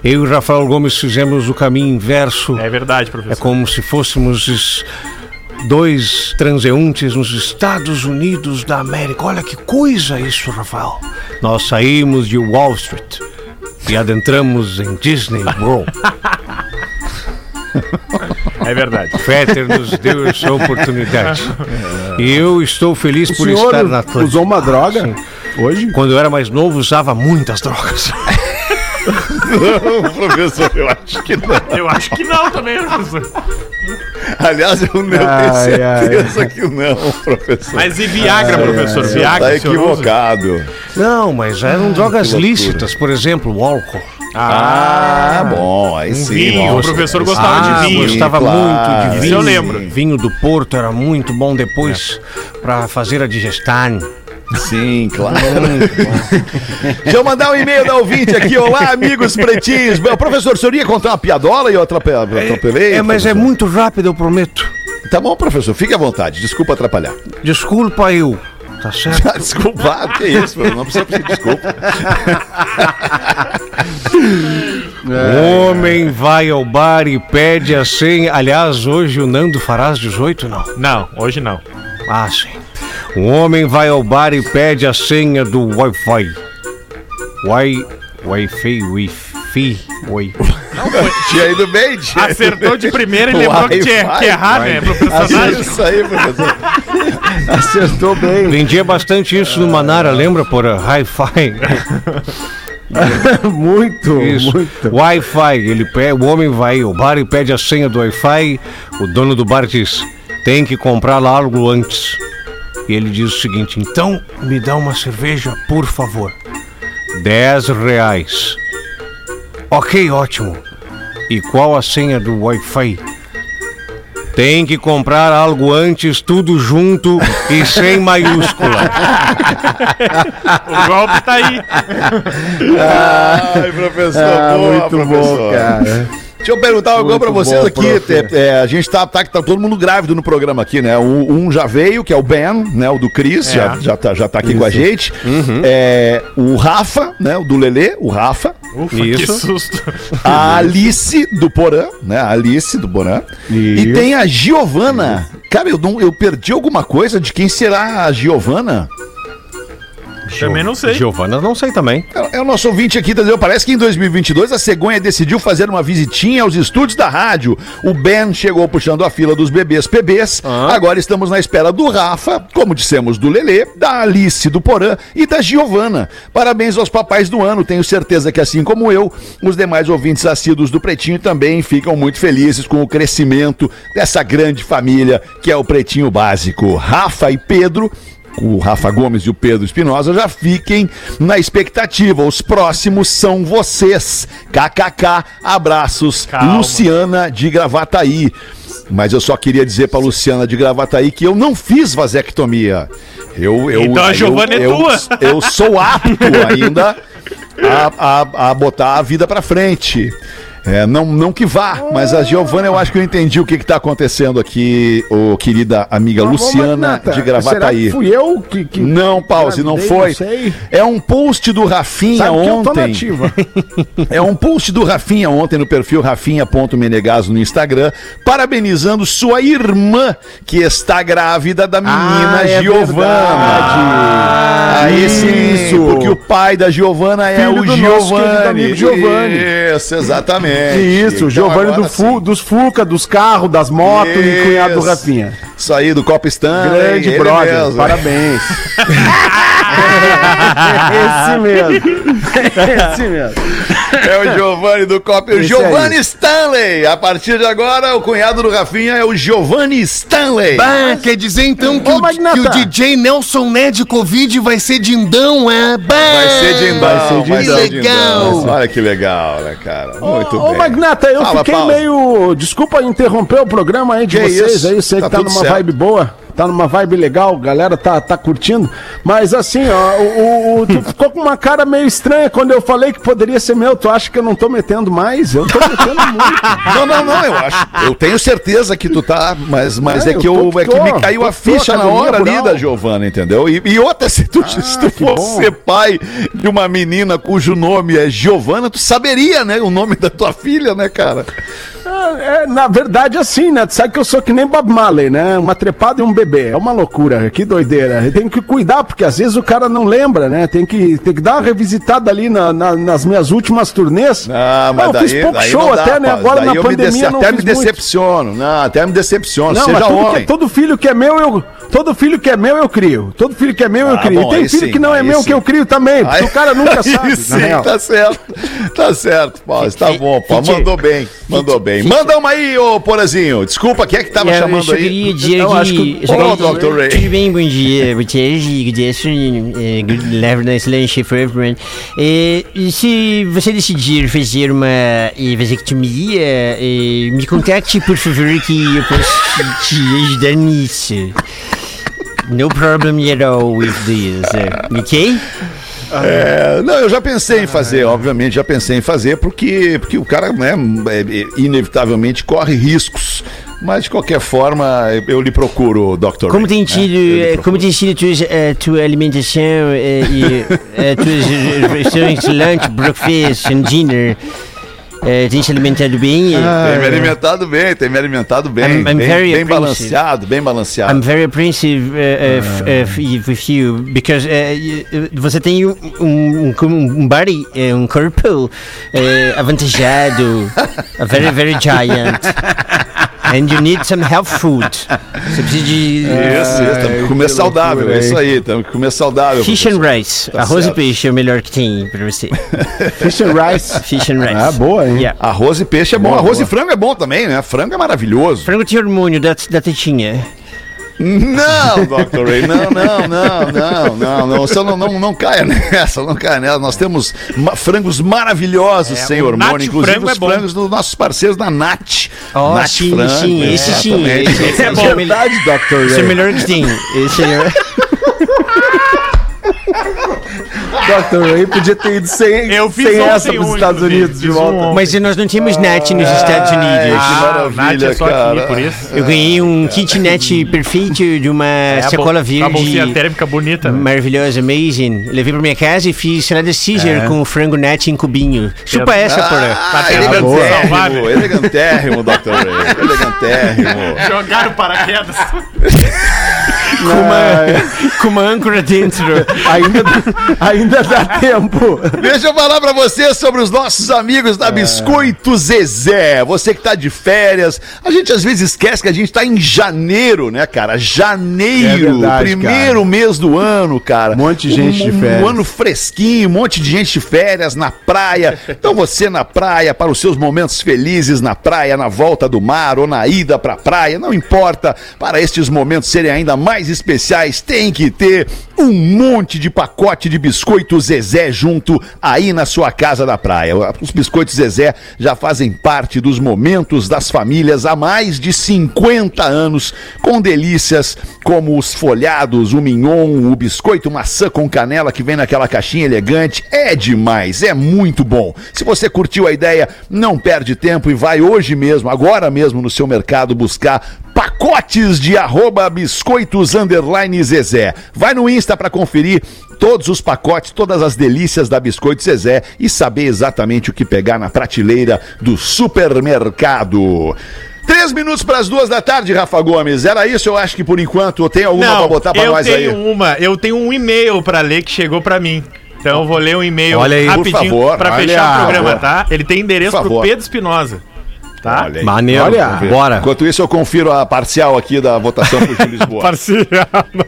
Eu e Rafael Gomes fizemos o caminho inverso. É verdade, É professor. como se fôssemos dois transeuntes nos Estados Unidos da América. Olha que coisa isso, Rafael. Nós saímos de Wall Street e adentramos em Disney World. É verdade. Fetter nos deu essa oportunidade. E eu estou feliz O por estar na Atlântida. usou uma droga Sim. hoje? Quando eu era mais novo, usava muitas drogas. Não, professor, eu acho que não. Eu acho que não também, professor. Aliás, eu, tenho Ai, ai. certeza que não, professor. Mas e Viagra, professor? Você Viagra, tá o senhor usa? equivocado. Não, mas eram drogas loucura. lícitas, por exemplo, o álcool. Ah, bom, aí sim. vinho, nossa. o professor gostava Ah, de vinho. gostava claro. muito de Isso vinho. eu lembro. Vinho do Porto era muito bom depois pra fazer a digestão. Sim, claro. Deixa eu mandar um e-mail da ouvinte aqui. Olá, amigos pretinhos. Bom, Professor, o senhor ia contar uma piadola e eu atrape- atropelei? É, mas é professor? muito rápido, eu prometo. Tá bom, professor, fique à vontade. Desculpa atrapalhar. Desculpa eu. Tá certo? Ah, Desculpa, que isso, meu, não precisa pedir desculpa. O homem vai ao bar e pede a senha. Aliás, hoje o Nando fará às 18, não? Não, hoje não. Ah, sim. Um homem vai ao bar e pede a senha do Wi-Fi. Wi... Wi-Fi, Wi-Fi, Wi... Tinha ido bem, tinha. Acertou de primeira e lembrou que tinha que errar, né? Pro personagem. Isso aí, professor. Acertou bem. Vendia bastante isso no Manara, lembra, por Hi-Fi? muito, Isso. muito. Wi-Fi. Ele o homem vai ao bar e pede a senha do Wi-Fi. O dono do bar diz: tem que comprar lá algo antes. E ele diz o seguinte: então me dá uma cerveja, por favor. 10 reais. Ok, ótimo. E qual a senha do Wi-Fi? Tem que comprar algo antes, tudo junto e sem maiúscula. O golpe tá aí. Ai, professor, Ah, boa, muito professor. bom, cara. Deixa eu perguntar algo pra vocês bom, aqui. É, é, a gente tá, tá, tá todo mundo grávido no programa aqui, né? Um, um já veio, que é o Ben, né? O do Cris, já, já, tá, já tá aqui com a gente. É, o Rafa, né? O do Lelê, o Rafa. Ufa, que Isso. susto. A Alice do Porã, né? A Alice do Porã. E Isso. tem a Giovana. Cara, eu, não, eu perdi alguma coisa de quem será a Giovana? Também não sei. Giovana, não sei também. É, é o nosso ouvinte aqui, entendeu? Parece que em 2022 a Cegonha decidiu fazer uma visitinha aos estúdios da rádio. O Ben chegou puxando a fila dos bebês PBs. Agora estamos na espera do Rafa, como dissemos, do Lelê, da Alice do Porã e da Giovana. Parabéns aos papais do ano. Tenho certeza que, assim como eu, os demais ouvintes assíduos do Pretinho também ficam muito felizes com o crescimento dessa grande família que é o Pretinho Básico. Rafa e Pedro o Rafa Gomes e o Pedro Espinosa já fiquem na expectativa. Os próximos são vocês. KKK, abraços. Calma. Luciana de Gravataí. Mas eu só queria dizer pra Luciana de Gravataí que eu não fiz vasectomia. Eu, eu, Então a eu- Giovana é eu- tua. Eu sou apto ainda a, a, a botar a vida pra frente. É, não, não que vá, mas a Giovana, eu acho que eu entendi o que está acontecendo aqui, ô querida amiga Luciana de Será Gravataí. que fui eu que... que Não, pause, não foi. Não sei. É um post do Rafinha Sabe ontem. É um post do Rafinha ontem no perfil rafinha.menegaso no Instagram, parabenizando sua irmã, que está grávida da menina Ah, é Giovana. verdade. Aí sim, Isso. porque o pai da Giovana é Filho o Giovanni. Isso, exatamente. Isso, Então, Giovanni do Fu, dos Fuca, dos carros, das motos e cunhado do. Rafinha. Isso aí, do Copa Stanley. Grande ele brother, mesmo. parabéns. Esse mesmo. Esse mesmo. É o Giovanni do Copa. O Esse Giovanni. Stanley. A partir de agora, o cunhado do Rafinha é o Giovanni Stanley. Bah, quer dizer então que, Ô, o, que o DJ Nelson Ned Covid vai ser dindão, é? Bah, Vai ser Dindão. Vai ser Dindão. Dindão. Legal. Olha que legal, né, cara? Muito Ô, bem. Magnata, eu Fala, fiquei Paulo. meio. Desculpa interromper o programa aí de Que vocês isso? aí. Eu sei Tá que tá numa certo. vibe boa. Tá numa vibe legal, a galera tá, tá curtindo. Mas assim, ó, o, o- tu ficou com uma cara meio estranha quando eu falei que poderia ser meu. Tu acha que eu não tô metendo mais? Eu tô metendo muito. Não, não, não, eu acho. Eu tenho certeza que tu tá, mas, mas É, é, que, eu eu, é que me caiu a ficha na hora ali da Giovana, entendeu? E, e outra, se tu, se tu fosse ser pai de uma menina cujo nome é Giovana, tu saberia, né, o nome da tua filha, né, cara? É, é, na verdade, assim, né? Tu sabe que eu sou que nem Bob Marley, né? Uma trepada e um bebê. É uma loucura, que doideira. Tem que cuidar, porque às vezes o cara não lembra, né? Tem que, tem que dar uma revisitada ali na- na- nas minhas últimas turnês. Ah, mas eu daí, fiz pouco daí show não dá, até, né? Agora Daí na eu me pandemia dece- não até me decepciono. Não, até me decepciono. Não, Seja mas tudo que, homem. é- todo filho que é meu, eu. Todo filho que é meu, eu crio. Todo filho que é meu, eu Ah, crio. bom, e tem filho sim, que não é meu sim. que eu crio também, Aí- o cara nunca sabe. Aí na sim, real. tá certo. Tá certo, Paulo. Tá bom, Paulo. Mandou bem. Mandou bem. Manda uma aí, ô Porazinho. Desculpa, quem é que tava chamando aí? Eu que... acho que- Ô, Dr. Ray. Tudo bem, bom dia. Boa tarde, good afternoon, eh, good lunch for everyone. Eh, e se você decidir fazer uma eh, vasectomia, eh, me contacte, por favor, que eu posso te ajudar nisso. No problem at all with this, eh, ok? É, não, eu já pensei em fazer, obviamente, já pensei em fazer, porque, porque o cara, né, é, é, inevitavelmente corre riscos. Mas de qualquer forma, eu lhe procuro, Dr. Como tem né? tido, eh, como tem sido tuas, eh, tua alimentação eh, e eh, tuas refeições, lunch, breakfast and dinner? Eh, tem se alimentado bem? Tem me alimentado bem, tem me alimentado bem. I'm- I'm bem, very bem appreciative. balanceado, bem balanceado. I'm very apprehensive uh, of, of, with you because uh, you- você tem um, um, um, body, um corpo avantajado, a very, very giant. And you need some health food. Você precisa de Isso, isso, temos que comer saudável, loucura, é isso aí, temos que comer saudável. fish and professor. rice. Tá Arroz certo. e peixe é o melhor que tem pra você. Fish and rice. Fish and rice. Ah, boa, hein? Yeah. Arroz e peixe é bom, Boa, arroz boa. e frango é bom também, né? Frango é maravilhoso. Frango tem hormônio da, da tetinha. Não, Dr. Ray, não, não, não, não, não, não, você não, não, não caia nessa, não caia nessa. Nós temos ma- frangos maravilhosos sem o hormônio, inclusive Frango os é bom. frangos dos nossos parceiros da Nat. Oh, Nat sim, Frango, sim, esse sim. Esse, esse é, É melhor- verdade, Dr. esse é Ray. melhor que tem. Esse é... Dr. Ray podia ter ido sem, Eu fiz sem essa pros um, Estados Unidos de um volta. Mas nós não temos net nos Estados Ai, Unidos. que Ah, maravilha, é só cara. aqui, por isso. Eu ganhei um kitnet perfeito de uma É, a sacola bol- A bolsinha verde térmica bonita, né? maravilhosa, amazing. Levei pra minha casa e fiz salada Caesar com frango net em cubinho. Chupa essa, porra. Ah, né? elegantérrimo, elegantérrimo, Dr. Ray, elegantérrimo. Jogaram paraquedas. Com uma, com uma âncora dentro. Ainda, ainda dá tempo. Deixa eu falar pra você sobre os nossos amigos da Biscoito Zezé. Você que tá de férias, a gente às vezes esquece que a gente tá em janeiro, né, cara? Janeiro, É verdade, primeiro mês do ano, cara. Um monte de gente de um, férias. Um ano fresquinho, um monte de gente de férias na praia. Então você na praia, para os seus momentos felizes na praia, na volta do mar ou na ida pra praia, não importa. Para estes momentos serem ainda mais especiais, tem que ter um monte de pacote de biscoito Zezé junto aí na sua casa da praia. Os biscoitos Zezé já fazem parte dos momentos das famílias há mais de 50 anos, com delícias como os folhados, o mignon, o biscoito maçã com canela que vem naquela caixinha elegante. É demais, é muito bom. Se você curtiu a ideia, não perde tempo e vai hoje mesmo, agora mesmo no seu mercado buscar pacotes de arroba biscoitos underline Zezé. Vai no Insta para conferir todos os pacotes, todas as delícias da Biscoito Zezé e saber exatamente o que pegar na prateleira do supermercado. Três minutos para as duas da tarde, Rafa Gomes. Era isso, eu acho que por enquanto. Tem alguma para botar para eu nós aí? tenho uma, eu tenho um e-mail pra ler que chegou pra mim. Então eu vou ler um e-mail Olha aí, por rapidinho olha, fechar o programa, tá? Ele tem endereço favor. Pedro Espinosa. Tá? Olha aí. Maneiro. Olha, Bora. Enquanto isso, eu confiro a parcial aqui da votação pro Gil Lisboa.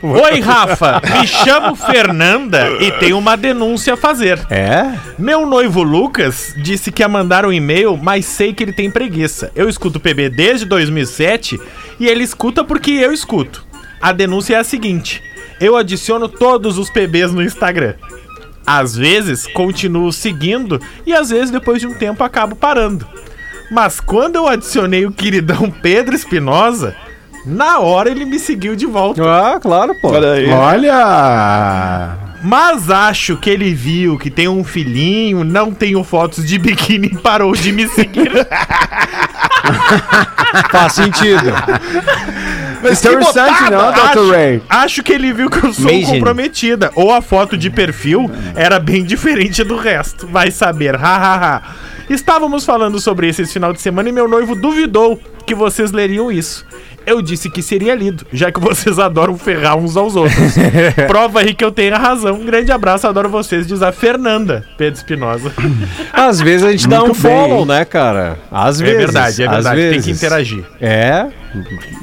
Oi, Rafa. Me chamo Fernanda e tenho uma denúncia a fazer. É? Meu noivo Lucas disse que ia mandar um e-mail, mas sei que ele tem preguiça. Eu escuto PB desde 2007 e ele escuta porque eu escuto. A denúncia é a seguinte: eu adiciono todos os PBs no Instagram. Às vezes continuo seguindo e às vezes depois de um tempo acabo parando. Mas quando eu adicionei o queridão Pedro Espinosa, na hora ele me seguiu de volta. Ah, claro, pô. Olha aí. Olha! Mas acho que ele viu que tem um filhinho, não tenho fotos de biquíni e parou de me seguir. Faz sentido. Mas que Interessante, botada! não, Dr. Ray? Acho que ele viu que eu sou Amazing. comprometida. Ou a foto de perfil era bem diferente do resto. Vai saber, hahaha. Estávamos falando sobre isso esse final de semana e meu noivo duvidou que vocês leriam isso. Eu disse que seria lido, já que vocês adoram ferrar uns aos outros. Prova aí que eu tenho a razão. Um grande abraço, adoro vocês, diz a Fernanda Pedro Espinosa. Às vezes a gente dá um bem, follow, né, cara? Às É vezes. verdade, é às verdade. Tem que vezes. interagir. É.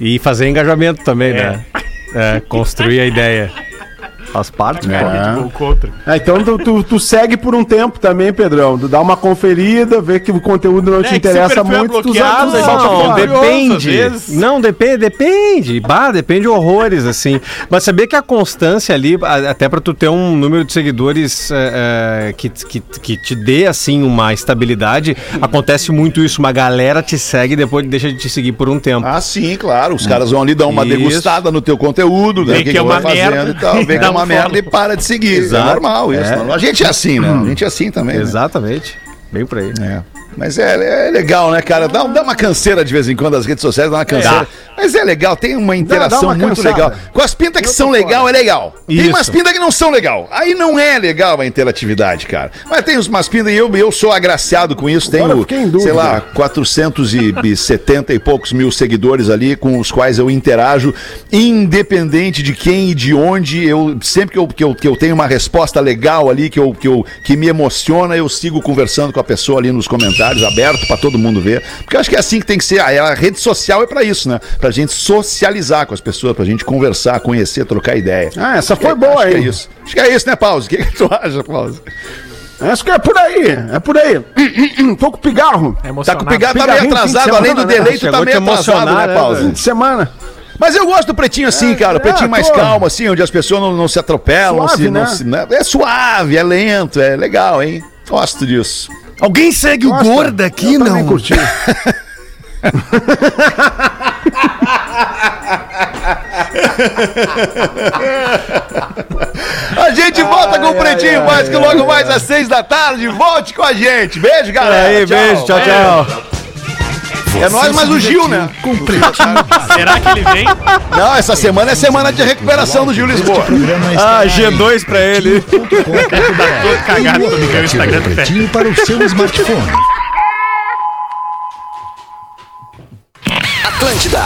E fazer engajamento também, né? É, construir a ideia. Faz parte, pô. É. Então tu, tu- tu segue por um tempo também, Pedrão. Tu dá uma conferida, vê que o conteúdo não te É, o interessa é muito, tu Não, curioso, depende. Não, depende, depende. Bah, depende horrores, assim. Mas saber que a constância ali, até pra tu ter um número de seguidores é, é, que, que, que te dê, assim, uma estabilidade, acontece muito isso. Uma galera te segue e depois deixa de te seguir por um tempo. Ah, sim, claro. Os caras vão ali dar uma Isso. degustada no teu conteúdo, ver Vê o que, que é tu uma vai fazendo merda, e tal. Vê que é dá uma um merda e para de seguir. Exato. É normal isso. É. normal. A gente é assim, né? A gente é assim também. né? Exatamente. Bem por aí. É. Mas é, é legal, né, cara? Dá, dá uma canseira de vez em quando as redes sociais, dá uma canseira. Mas é legal, tem uma interação dá uma muito cansada. legal. Com as pintas que são legal, fora. é legal. Tem Isso. umas pintas que não são legal. Aí não é legal a interatividade, cara. Mas tem umas pintas e eu, eu sou agraciado com isso. Tenho, sei lá, 470 e poucos mil seguidores ali com os quais eu interajo, independente de quem e de onde. Eu sempre que eu, que eu, que eu tenho uma resposta legal ali, que, eu, que, eu, que me emociona, eu sigo conversando com a pessoa ali nos comentários, aberto pra todo mundo ver. Porque eu acho que é assim que tem que ser. A, a rede social é pra isso, né? Pra gente socializar com as pessoas, pra gente conversar, conhecer, trocar ideia. Ah, essa foi é- boa, acho que é hein? isso. Acho que é isso, né, Pause? O que, que tu acha, Pause? Acho que é por aí, é por aí. Tô com pigarro. Tá com o pegado, tá meio de atrasado, além do né? delay, tu tá meio atrasado, né, né? Fim de semana. Mas eu gosto do pretinho assim, cara. O pretinho é, mais pô. calmo, assim, onde as pessoas não, não se atropelam. não Suave, se, não né? se- né? É suave, é lento, é legal, hein? Gosto disso. Alguém segue o gordo aqui, Eu não? curti. A gente volta com o pretinho mais que logo mais às seis da tarde. Volte com a gente. Beijo, galera. aí, beijo, tchau, tchau. É nós, mas o Gil, né? Será que ele vem? Não, essa semana é semana de recuperação do Gil Lisboa. Ah, G2 pra ele. Todo cagado, o Instagram do pé. Pretinho para o seu smartphone. Atlântida.